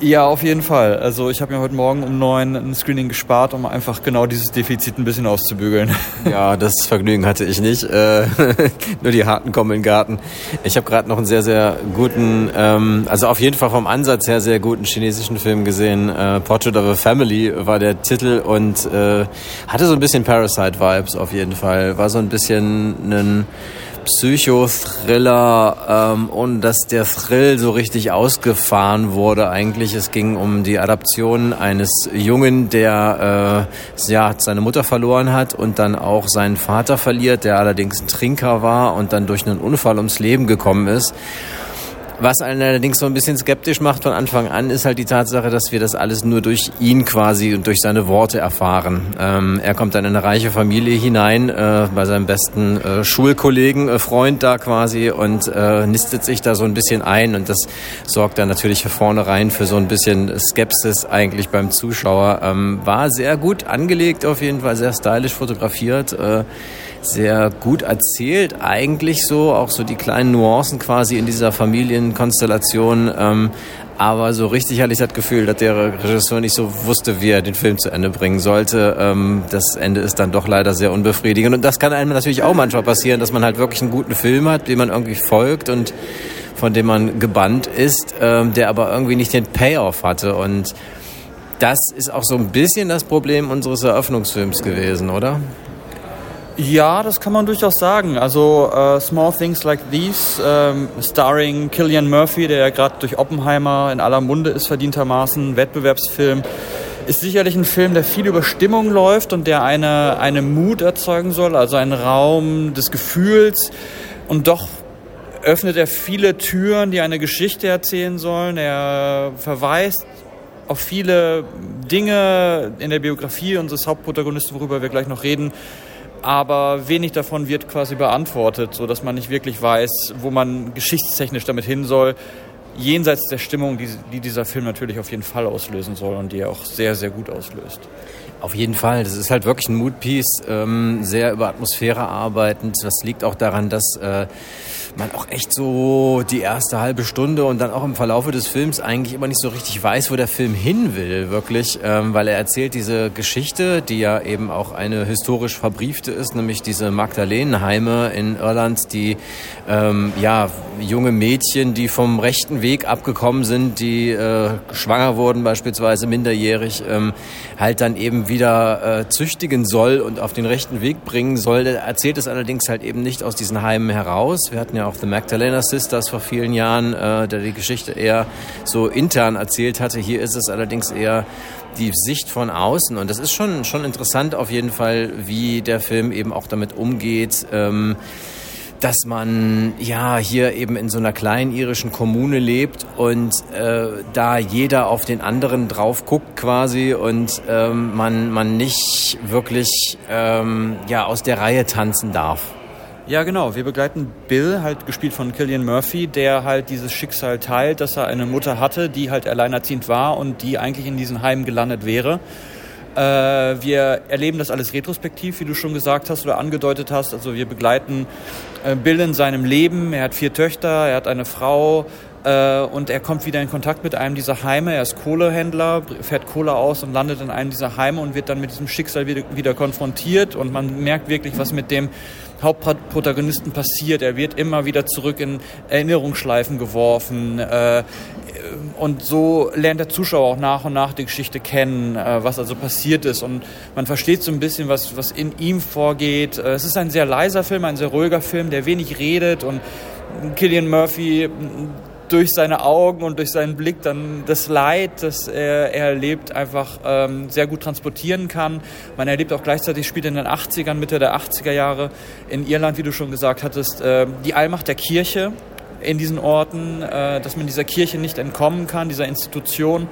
Ja, auf jeden Fall. Also ich habe mir heute Morgen um neun ein Screening gespart, um einfach genau dieses Defizit ein bisschen auszubügeln. Ja, das Vergnügen hatte ich nicht. Äh, nur die Harten kommen in den Garten. Ich habe gerade noch einen sehr, sehr guten, ähm, also auf jeden Fall vom Ansatz her sehr guten chinesischen Film gesehen. Äh, Portrait of a Family war der Titel und äh, hatte so ein bisschen Parasite-Vibes auf jeden Fall. War so ein bisschen ein Psychothriller, ähm, ohne dass der Thrill so richtig ausgefahren wurde. Eigentlich, es ging um die Adaption eines Jungen, der äh, ja, seine Mutter verloren hat und dann auch seinen Vater verliert, der allerdings ein Trinker war und dann durch einen Unfall ums Leben gekommen ist. Was einen allerdings so ein bisschen skeptisch macht von Anfang an, ist halt die Tatsache, dass wir das alles nur durch ihn quasi und durch seine Worte erfahren. Ähm, er kommt dann in eine reiche Familie hinein, äh, bei seinem besten äh, Schulkollegen, äh, Freund da quasi und äh, nistet sich da so ein bisschen ein und das sorgt dann natürlich für vornherein für so ein bisschen Skepsis eigentlich beim Zuschauer. Ähm, war sehr gut angelegt auf jeden Fall, sehr stylisch fotografiert. Sehr gut erzählt, eigentlich so, auch so die kleinen Nuancen quasi in dieser Familienkonstellation. Ähm, aber so richtig hatte ich das Gefühl, dass der Regisseur nicht so wusste, wie er den Film zu Ende bringen sollte. Ähm, das Ende ist dann doch leider sehr unbefriedigend. Und das kann einem natürlich auch manchmal passieren, dass man halt wirklich einen guten Film hat, dem man irgendwie folgt und von dem man gebannt ist, ähm, der aber irgendwie nicht den Payoff hatte. Und das ist auch so ein bisschen das Problem unseres Eröffnungsfilms gewesen, oder? Ja, das kann man durchaus sagen. Also uh, Small Things Like These, ähm, starring Killian Murphy, der ja gerade durch Oppenheimer in aller Munde ist, verdientermaßen, Wettbewerbsfilm, ist sicherlich ein Film, der viel über Stimmung läuft und der eine, eine Mut erzeugen soll, also einen Raum des Gefühls. Und doch öffnet er viele Türen, die eine Geschichte erzählen sollen. Er verweist auf viele Dinge in der Biografie unseres Hauptprotagonisten, worüber wir gleich noch reden, aber wenig davon wird quasi beantwortet, so dass man nicht wirklich weiß, wo man geschichtstechnisch damit hin soll. Jenseits der Stimmung, die, die dieser Film natürlich auf jeden Fall auslösen soll und die er auch sehr, sehr gut auslöst. Auf jeden Fall. Das ist halt wirklich ein Moodpiece, ähm, sehr über Atmosphäre arbeitend. Das liegt auch daran, dass äh, man auch echt so die erste halbe Stunde und dann auch im Verlaufe des Films eigentlich immer nicht so richtig weiß, wo der Film hin will, wirklich, ähm, weil er erzählt diese Geschichte, die ja eben auch eine historisch verbriefte ist, nämlich diese Magdalenenheime in Irland, die ähm, ja junge Mädchen, die vom rechten Weg abgekommen sind, die äh, schwanger wurden beispielsweise minderjährig, ähm, halt dann eben wieder äh, züchtigen soll und auf den rechten Weg bringen soll. Er erzählt es allerdings halt eben nicht aus diesen Heimen heraus. Wir hatten ja auch The Magdalena Sisters vor vielen Jahren, äh, der die Geschichte eher so intern erzählt hatte. Hier ist es allerdings eher die Sicht von außen. Und das ist schon, schon interessant auf jeden Fall, wie der Film eben auch damit umgeht. Ähm, dass man ja hier eben in so einer kleinen irischen Kommune lebt und äh, da jeder auf den anderen drauf guckt quasi und ähm, man, man nicht wirklich ähm, ja, aus der Reihe tanzen darf. Ja, genau. Wir begleiten Bill, halt gespielt von Killian Murphy, der halt dieses Schicksal teilt, dass er eine Mutter hatte, die halt alleinerziehend war und die eigentlich in diesem Heim gelandet wäre. Äh, wir erleben das alles retrospektiv, wie du schon gesagt hast oder angedeutet hast. Also wir begleiten äh, Bill in seinem Leben. Er hat vier Töchter, er hat eine Frau, äh, und er kommt wieder in Kontakt mit einem dieser Heime. Er ist Kohlehändler, fährt Kohle aus und landet in einem dieser Heime und wird dann mit diesem Schicksal wieder, wieder konfrontiert. Und man merkt wirklich, was mit dem Hauptprotagonisten passiert. Er wird immer wieder zurück in Erinnerungsschleifen geworfen. Äh, und so lernt der Zuschauer auch nach und nach die Geschichte kennen, äh, was also passiert ist. Und man versteht so ein bisschen, was, was in ihm vorgeht. Äh, es ist ein sehr leiser Film, ein sehr ruhiger Film, der wenig redet. Und Killian Murphy durch seine Augen und durch seinen Blick dann das Leid, das er, er erlebt, einfach ähm, sehr gut transportieren kann. Man erlebt auch gleichzeitig, spielt in den 80ern, Mitte der 80er Jahre in Irland, wie du schon gesagt hattest, äh, die Allmacht der Kirche in diesen Orten, äh, dass man dieser Kirche nicht entkommen kann, dieser Institution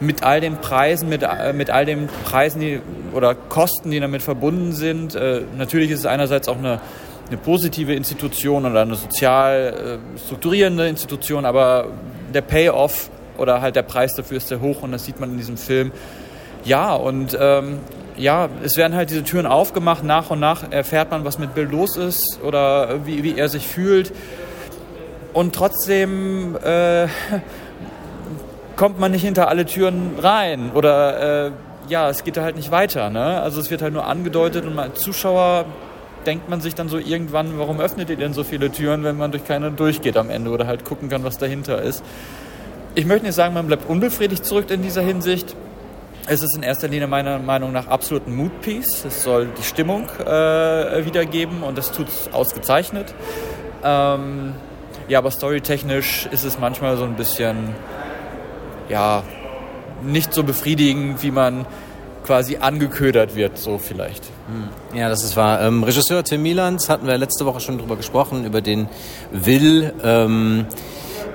mit all den Preisen, mit, äh, mit all den Preisen die, oder Kosten, die damit verbunden sind. Äh, natürlich ist es einerseits auch eine eine positive Institution oder eine sozial äh, strukturierende Institution, aber der Payoff oder halt der Preis dafür ist sehr hoch und das sieht man in diesem Film. Ja, und ähm, ja, es werden halt diese Türen aufgemacht, nach und nach erfährt man, was mit Bill los ist oder wie, wie er sich fühlt. Und trotzdem äh, kommt man nicht hinter alle Türen rein oder äh, ja, es geht da halt nicht weiter. Ne? Also es wird halt nur angedeutet und als Zuschauer denkt man sich dann so irgendwann, warum öffnet ihr denn so viele Türen, wenn man durch keine durchgeht am Ende oder halt gucken kann, was dahinter ist. Ich möchte nicht sagen, man bleibt unbefriedigt zurück in dieser Hinsicht. Es ist in erster Linie meiner Meinung nach absolut ein Moodpiece. Es soll die Stimmung äh, wiedergeben und das tut es ausgezeichnet. Ähm, ja, aber storytechnisch ist es manchmal so ein bisschen, ja, nicht so befriedigend, wie man quasi angeködert wird, so vielleicht. Hm. Ja, das ist wahr. Ähm, Regisseur Tim Milans hatten wir letzte Woche schon drüber gesprochen, über den Will, ähm,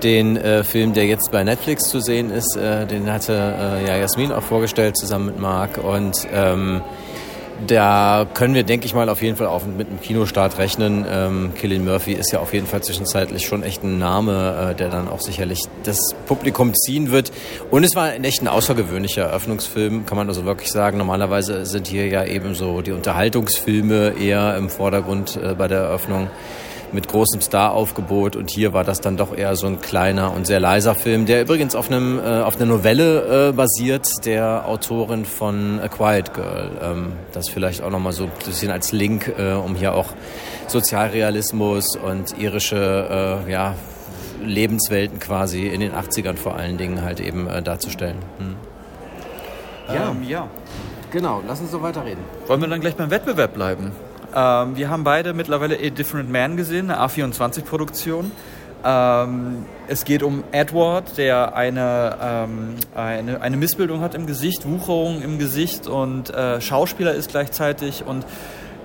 den äh, Film, der jetzt bei Netflix zu sehen ist. Äh, den hatte äh, ja Jasmin auch vorgestellt, zusammen mit Marc. Und ähm, da können wir, denke ich mal, auf jeden Fall auch mit einem Kinostart rechnen. Ähm, Killian Murphy ist ja auf jeden Fall zwischenzeitlich schon echt ein Name, äh, der dann auch sicherlich das Publikum ziehen wird. Und es war ein echt ein außergewöhnlicher Eröffnungsfilm, kann man also wirklich sagen. Normalerweise sind hier ja eben so die Unterhaltungsfilme eher im Vordergrund äh, bei der Eröffnung mit großem Staraufgebot und hier war das dann doch eher so ein kleiner und sehr leiser Film, der übrigens auf einem äh, auf einer Novelle äh, basiert der Autorin von A Quiet Girl. Ähm, das vielleicht auch noch mal so ein bisschen als Link, äh, um hier auch Sozialrealismus und irische äh, ja, Lebenswelten quasi in den 80ern vor allen Dingen halt eben äh, darzustellen. Hm. Ja. Ähm, ja. Genau, lass uns so weiterreden. Wollen wir dann gleich beim Wettbewerb bleiben? Ähm, wir haben beide mittlerweile A Different Man gesehen, eine A24-Produktion. Ähm, es geht um Edward, der eine, ähm, eine, eine Missbildung hat im Gesicht, Wucherung im Gesicht und äh, Schauspieler ist gleichzeitig. Und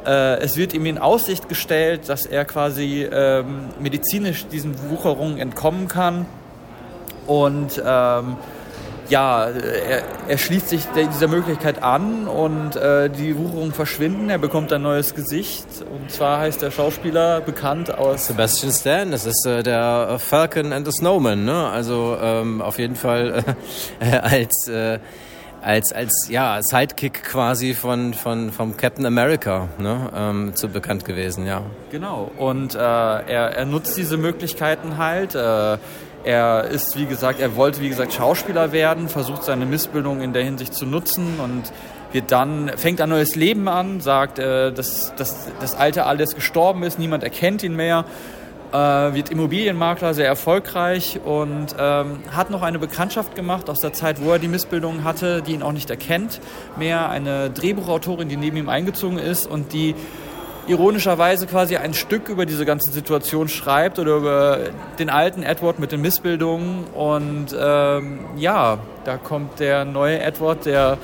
äh, es wird ihm in Aussicht gestellt, dass er quasi ähm, medizinisch diesen Wucherungen entkommen kann. Und ähm, ja, er, er, schließt sich dieser Möglichkeit an und äh, die Wucherungen verschwinden. Er bekommt ein neues Gesicht. Und zwar heißt der Schauspieler bekannt aus. Sebastian Stan, das ist äh, der Falcon and the Snowman, ne? Also ähm, auf jeden Fall äh, als. Äh, als, als ja, Sidekick quasi von, von, vom Captain America ne, ähm, zu bekannt gewesen, ja. Genau, und äh, er, er nutzt diese Möglichkeiten halt. Äh, er ist, wie gesagt, er wollte, wie gesagt, Schauspieler werden, versucht seine Missbildung in der Hinsicht zu nutzen und wird dann, fängt ein neues Leben an, sagt, äh, dass, dass das alte alles gestorben ist, niemand erkennt ihn mehr, äh, wird Immobilienmakler, sehr erfolgreich und ähm, hat noch eine Bekanntschaft gemacht aus der Zeit, wo er die Missbildung hatte, die ihn auch nicht erkennt mehr, eine Drehbuchautorin, die neben ihm eingezogen ist und die ironischerweise quasi ein Stück über diese ganze Situation schreibt oder über den alten Edward mit den Missbildungen. Und ähm, ja, da kommt der neue Edward, der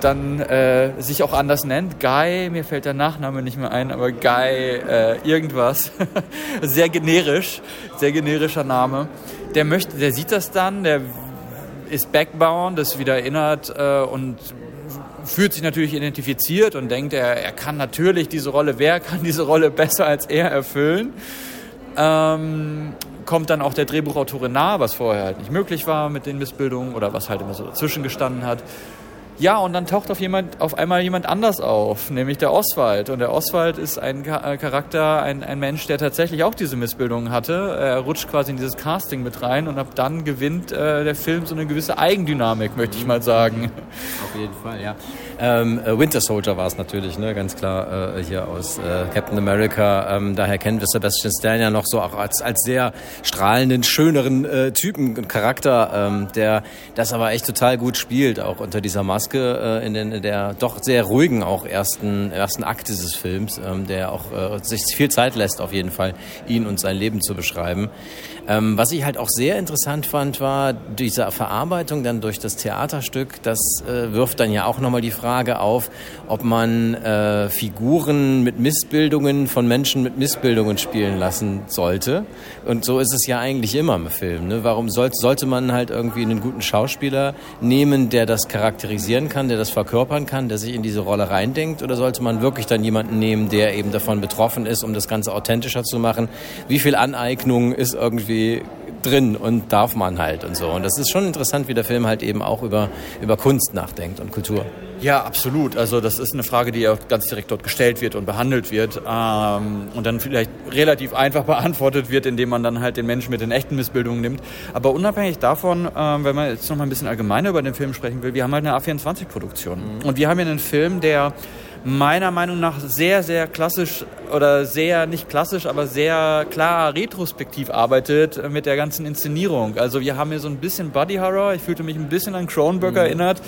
dann äh, sich auch anders nennt. Guy, mir fällt der Nachname nicht mehr ein, aber Guy äh, irgendwas. sehr generisch, sehr generischer Name. Der möchte, der sieht das dann, der ist backbound, ist wieder erinnert äh, und fühlt sich natürlich identifiziert und denkt, er, er kann natürlich diese Rolle, wer kann diese Rolle besser als er erfüllen? Ähm, kommt dann auch der Drehbuchautorin nahe, was vorher halt nicht möglich war mit den Missbildungen oder was halt immer so dazwischen gestanden hat. Ja, und dann taucht auf, jemand, auf einmal jemand anders auf, nämlich der Oswald. Und der Oswald ist ein äh, Charakter, ein, ein Mensch, der tatsächlich auch diese Missbildungen hatte. Er rutscht quasi in dieses Casting mit rein und ab dann gewinnt äh, der Film so eine gewisse Eigendynamik, möchte ich mal sagen. Auf jeden Fall, ja. Ähm, äh, Winter Soldier war es natürlich, ne? ganz klar äh, hier aus äh, Captain America. Ähm, daher kennen wir Sebastian Stan ja noch so auch als, als sehr strahlenden, schöneren äh, Typen und Charakter, ähm, der das aber echt total gut spielt, auch unter dieser Maske äh, in, den, in der doch sehr ruhigen auch ersten, ersten Akt dieses Films, ähm, der auch äh, sich viel Zeit lässt, auf jeden Fall ihn und sein Leben zu beschreiben. Ähm, was ich halt auch sehr interessant fand, war diese Verarbeitung dann durch das Theaterstück. Das äh, wirft dann ja auch nochmal die Frage auf, ob man äh, Figuren mit Missbildungen von Menschen mit Missbildungen spielen lassen sollte. Und so ist es ja eigentlich immer im Film. Ne? Warum soll, sollte man halt irgendwie einen guten Schauspieler nehmen, der das charakterisieren kann, der das verkörpern kann, der sich in diese Rolle reindenkt? Oder sollte man wirklich dann jemanden nehmen, der eben davon betroffen ist, um das Ganze authentischer zu machen? Wie viel Aneignung ist irgendwie drin und darf man halt und so. Und das ist schon interessant, wie der Film halt eben auch über, über Kunst nachdenkt und Kultur. Ja, absolut. Also das ist eine Frage, die auch ganz direkt dort gestellt wird und behandelt wird ähm, und dann vielleicht relativ einfach beantwortet wird, indem man dann halt den Menschen mit den echten Missbildungen nimmt. Aber unabhängig davon, ähm, wenn man jetzt noch mal ein bisschen allgemeiner über den Film sprechen will, wir haben halt eine A24-Produktion Mhm. und wir haben hier einen Film, der meiner Meinung nach sehr, sehr klassisch oder sehr, nicht klassisch, aber sehr klar retrospektiv arbeitet mit der ganzen Inszenierung. Also wir haben hier so ein bisschen Body Horror. Ich fühlte mich ein bisschen an Cronenberg Mhm. erinnert.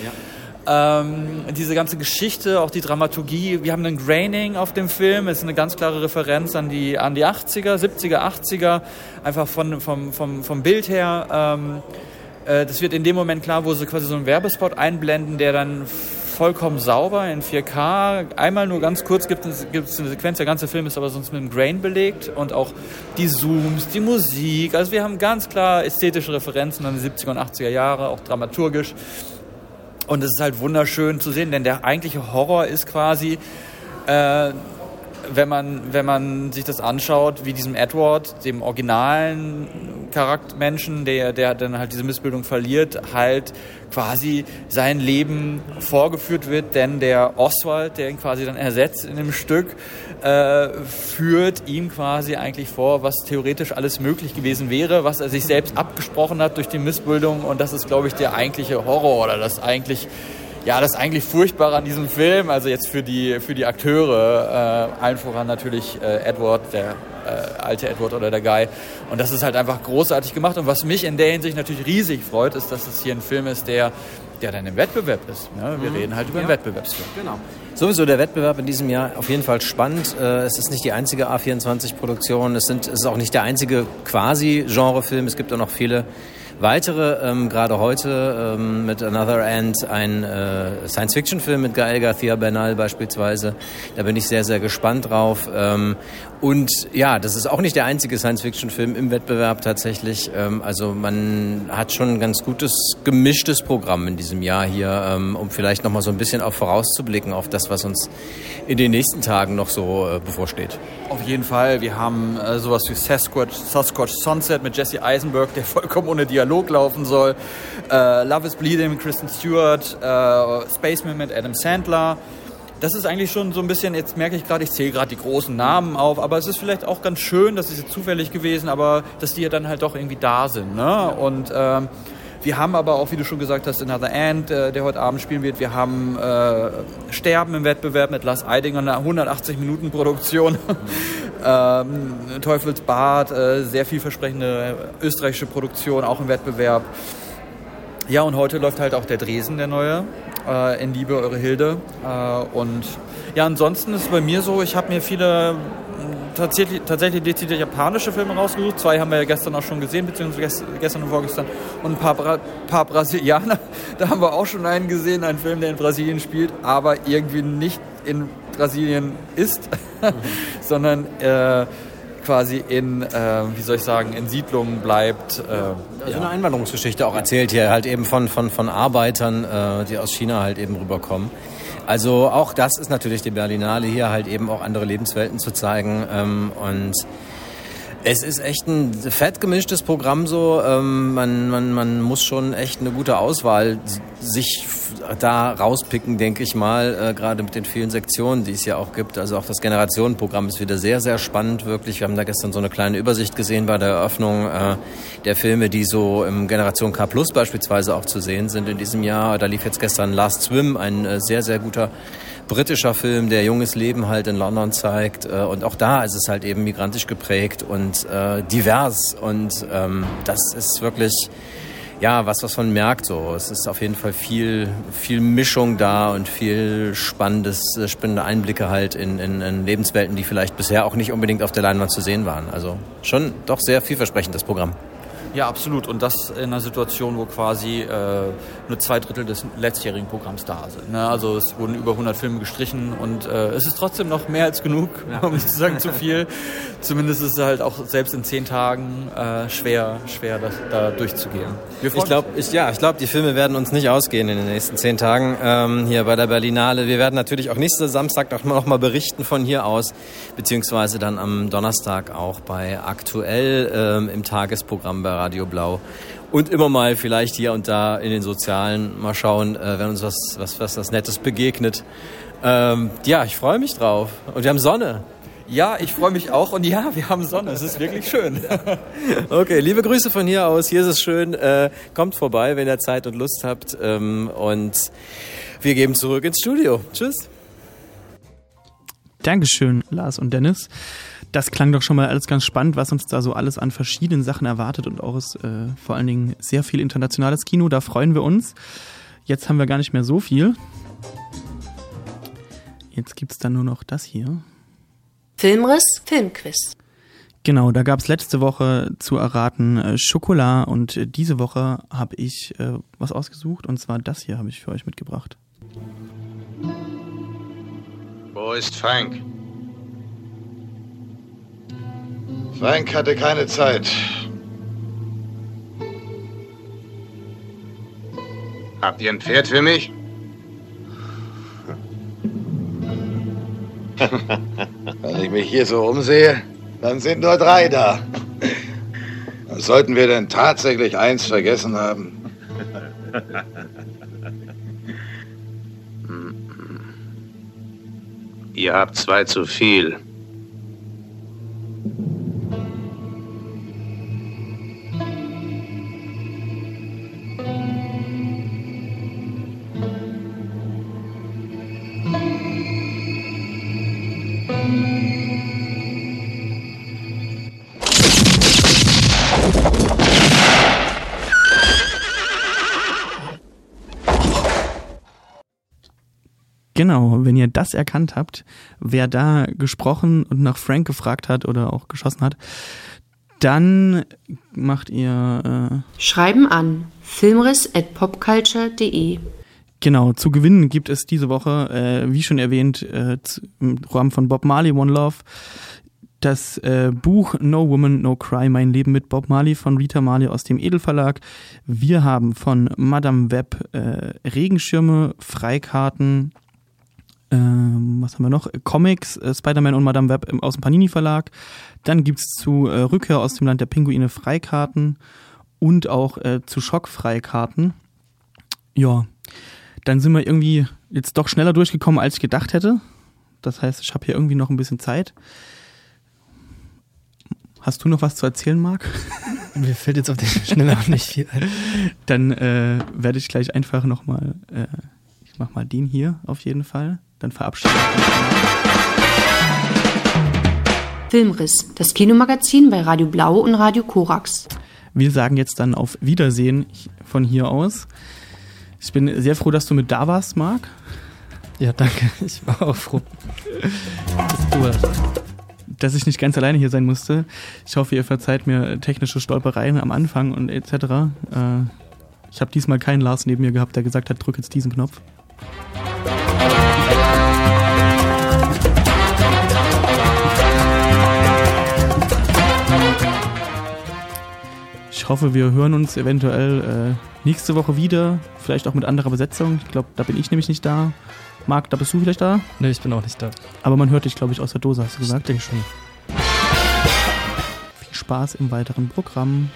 Ähm, diese ganze Geschichte, auch die Dramaturgie. Wir haben einen Graining auf dem Film. Es ist eine ganz klare Referenz an die, an die 80er, 70er, 80er. Einfach von, vom, vom, vom Bild her. Ähm, äh, das wird in dem Moment klar, wo sie quasi so einen Werbespot einblenden, der dann vollkommen sauber in 4K. Einmal nur ganz kurz gibt es, eine Sequenz, der ganze Film ist aber sonst mit einem Grain belegt und auch die Zooms, die Musik. Also wir haben ganz klar ästhetische Referenzen an die 70er und 80er Jahre, auch dramaturgisch. Und es ist halt wunderschön zu sehen, denn der eigentliche Horror ist quasi, äh, wenn man, wenn man sich das anschaut, wie diesem Edward, dem originalen Charaktermenschen, der, der dann halt diese Missbildung verliert, halt quasi sein Leben vorgeführt wird, denn der Oswald, der ihn quasi dann ersetzt in dem Stück, äh, führt ihm quasi eigentlich vor, was theoretisch alles möglich gewesen wäre, was er sich selbst abgesprochen hat durch die Missbildung. Und das ist, glaube ich, der eigentliche Horror oder das eigentlich ja, das eigentlich Furchtbare an diesem Film, also jetzt für die, für die Akteure, äh, allen voran natürlich äh, Edward, der äh, alte Edward oder der Guy. Und das ist halt einfach großartig gemacht. Und was mich in der Hinsicht natürlich riesig freut, ist, dass es hier ein Film ist, der, der dann im Wettbewerb ist. Ne? Wir Mhm. reden halt über einen Ja. Wettbewerbsfilm. Genau. Sowieso der Wettbewerb in diesem Jahr auf jeden Fall spannend. Äh, Es ist nicht die einzige A24-Produktion. Es, sind, es ist auch nicht der einzige quasi Genrefilm. Es gibt auch noch viele weitere. Ähm, gerade heute ähm, mit Another End ein äh, Science-Fiction-Film mit Gael García Bernal beispielsweise. Da bin ich sehr, sehr gespannt drauf. Ähm, und ja, das ist auch nicht der einzige Science-Fiction-Film im Wettbewerb tatsächlich. Ähm, also man hat schon ein ganz gutes gemischtes Programm in diesem Jahr hier, ähm, um vielleicht noch mal so ein bisschen auch vorauszublicken auf das, was uns in den nächsten Tagen noch so äh, bevorsteht. Auf jeden Fall. Wir haben äh, sowas wie Sasquatch, Sasquatch Sunset mit Jesse Eisenberg, der vollkommen ohne Dialog laufen soll. Äh, Love is Bleeding mit Kristen Stewart. Spaceman mit Adam Sandler. Das ist eigentlich schon so ein bisschen, jetzt merke ich gerade, ich zähle gerade die großen Namen auf, aber es ist vielleicht auch ganz schön, das ist jetzt zufällig gewesen, aber dass die ja dann halt doch irgendwie da sind. Ne? Und ähm, wir haben aber auch, wie du schon gesagt hast, Another End, äh, der heute Abend spielen wird. Wir haben äh, Sterben im Wettbewerb mit Lars Eidinger, eine 180-Minuten-Produktion. ähm, Teufelsbad, äh, sehr vielversprechende österreichische Produktion, auch im Wettbewerb. Ja, und heute läuft halt auch der Dresen, der neue, äh, in Liebe, eure Hilde. Äh, und ja, ansonsten ist es bei mir so, ich habe mir viele mh, tatsächlich, tatsächlich dezidiert japanische Filme rausgesucht. Zwei haben wir ja gestern auch schon gesehen, beziehungsweise gest- gestern und vorgestern. Und ein paar, Bra paar Brasilianer. Da haben wir auch schon einen gesehen, einen Film, der in Brasilien spielt, aber irgendwie nicht in Brasilien ist, sondern äh, quasi in, äh, wie soll ich sagen, in Siedlungen bleibt. Äh, Also eine Einwanderungsgeschichte auch erzählt hier halt eben von, von, von Arbeitern, äh, die aus China halt eben rüberkommen. Also auch das ist natürlich die Berlinale hier halt eben auch andere Lebenswelten zu zeigen ähm, und es ist echt ein fett gemischtes Programm so. Ähm, man, man, man muss schon echt eine gute Auswahl sich da rauspicken, denke ich mal. Äh, Gerade mit den vielen Sektionen, die es ja auch gibt. Also auch das Generationenprogramm ist wieder sehr, sehr spannend, wirklich. Wir haben da gestern so eine kleine Übersicht gesehen bei der Eröffnung äh, der Filme, die so im Generation K Plus beispielsweise auch zu sehen sind in diesem Jahr. Da lief jetzt gestern Last Swim, ein äh, sehr, sehr guter britischer Film, der junges Leben halt in London zeigt. Äh, Und auch da ist es halt eben migrantisch geprägt und äh, divers. Und ähm, das ist wirklich ja was, was man merkt. So, es ist auf jeden Fall viel, viel Mischung da und viel spannendes, äh, spannende Einblicke halt in, in, in Lebenswelten, die vielleicht bisher auch nicht unbedingt auf der Leinwand zu sehen waren. Also schon doch sehr vielversprechend das Programm. Ja, absolut. Und das in einer Situation, wo quasi äh, nur zwei Drittel des letztjährigen Programms da sind. Ne? Also es wurden über 100 Filme gestrichen und äh, es ist trotzdem noch mehr als genug, um nicht zu sagen zu viel. Zumindest ist es halt auch selbst in zehn Tagen äh, schwer, schwer das, da durchzugehen. Ich glaube, ich, ja, ich glaube, die Filme werden uns nicht ausgehen in den nächsten zehn Tagen ähm, hier bei der Berlinale. Wir werden natürlich auch nächsten Samstag noch mal, noch mal berichten von hier aus, beziehungsweise dann am Donnerstag auch bei aktuell ähm, im Tagesprogramm bei Radio Blau. Und immer mal vielleicht hier und da in den Sozialen mal schauen, äh, wenn uns was, was, was, was Nettes begegnet. Ähm, ja, ich freue mich drauf. Und wir haben Sonne. Ja, ich freue mich auch und ja, wir haben Sonne. Es ist wirklich schön. Okay, liebe Grüße von hier aus. Hier ist es schön. Äh, kommt vorbei, wenn ihr Zeit und Lust habt. Ähm, und wir geben zurück ins Studio. Tschüss. Dankeschön, Lars und Dennis. Das klang doch schon mal alles ganz spannend, was uns da so alles an verschiedenen Sachen erwartet und auch ist, äh, vor allen Dingen sehr viel internationales Kino. Da freuen wir uns. Jetzt haben wir gar nicht mehr so viel. Jetzt gibt es dann nur noch das hier. Filmriss, Filmquiz. Genau, da gab es letzte Woche zu erraten äh, Schokolade und äh, diese Woche habe ich äh, was ausgesucht und zwar das hier habe ich für euch mitgebracht. Wo ist Frank? Frank hatte keine Zeit. Habt ihr ein Pferd für mich? Wenn ich mich hier so umsehe, dann sind nur drei da. Was sollten wir denn tatsächlich eins vergessen haben? Ihr habt zwei zu viel. Ihr das erkannt habt, wer da gesprochen und nach Frank gefragt hat oder auch geschossen hat, dann macht ihr äh, Schreiben an filmriss@popculture.de. Genau, zu gewinnen gibt es diese Woche, äh, wie schon erwähnt, äh, im Rahmen von Bob Marley One Love, das äh, Buch No Woman, No Cry, Mein Leben mit Bob Marley von Rita Marley aus dem Edelverlag. Wir haben von Madame Web äh, Regenschirme, Freikarten, ähm, was haben wir noch? Comics, äh, Spider-Man und Madame Web im, aus dem Panini Verlag. Dann gibt's zu äh, Rückkehr aus dem Land der Pinguine Freikarten und auch äh, zu Schock Freikarten. Ja, dann sind wir irgendwie jetzt doch schneller durchgekommen, als ich gedacht hätte. Das heißt, ich habe hier irgendwie noch ein bisschen Zeit. Hast du noch was zu erzählen, Marc? Mir fällt jetzt auf den Schneller auch nicht viel ein. Dann äh, werde ich gleich einfach nochmal, äh, ich mach mal den hier auf jeden Fall. Dann verabschiede ich mich. Filmriss, das Kinomagazin bei Radio Blau und Radio Korax. Wir sagen jetzt dann auf Wiedersehen von hier aus. Ich bin sehr froh, dass du mit da warst, Marc. Ja, danke. Ich war auch froh, dass du warst. Dass ich nicht ganz alleine hier sein musste. Ich hoffe, ihr verzeiht mir technische Stolpereien am Anfang und etc. Äh, ich habe diesmal keinen Lars neben mir gehabt, der gesagt hat, drück jetzt diesen Knopf. Ich hoffe, wir hören uns eventuell äh, nächste Woche wieder. Vielleicht auch mit anderer Besetzung. Ich glaube, da bin ich nämlich nicht da. Marc, da bist du vielleicht da? Nee, ich bin auch nicht da. Aber man hört dich, glaube ich, aus der Dose, hast du gesagt? Ich denke schon. Viel Spaß im weiteren Programm.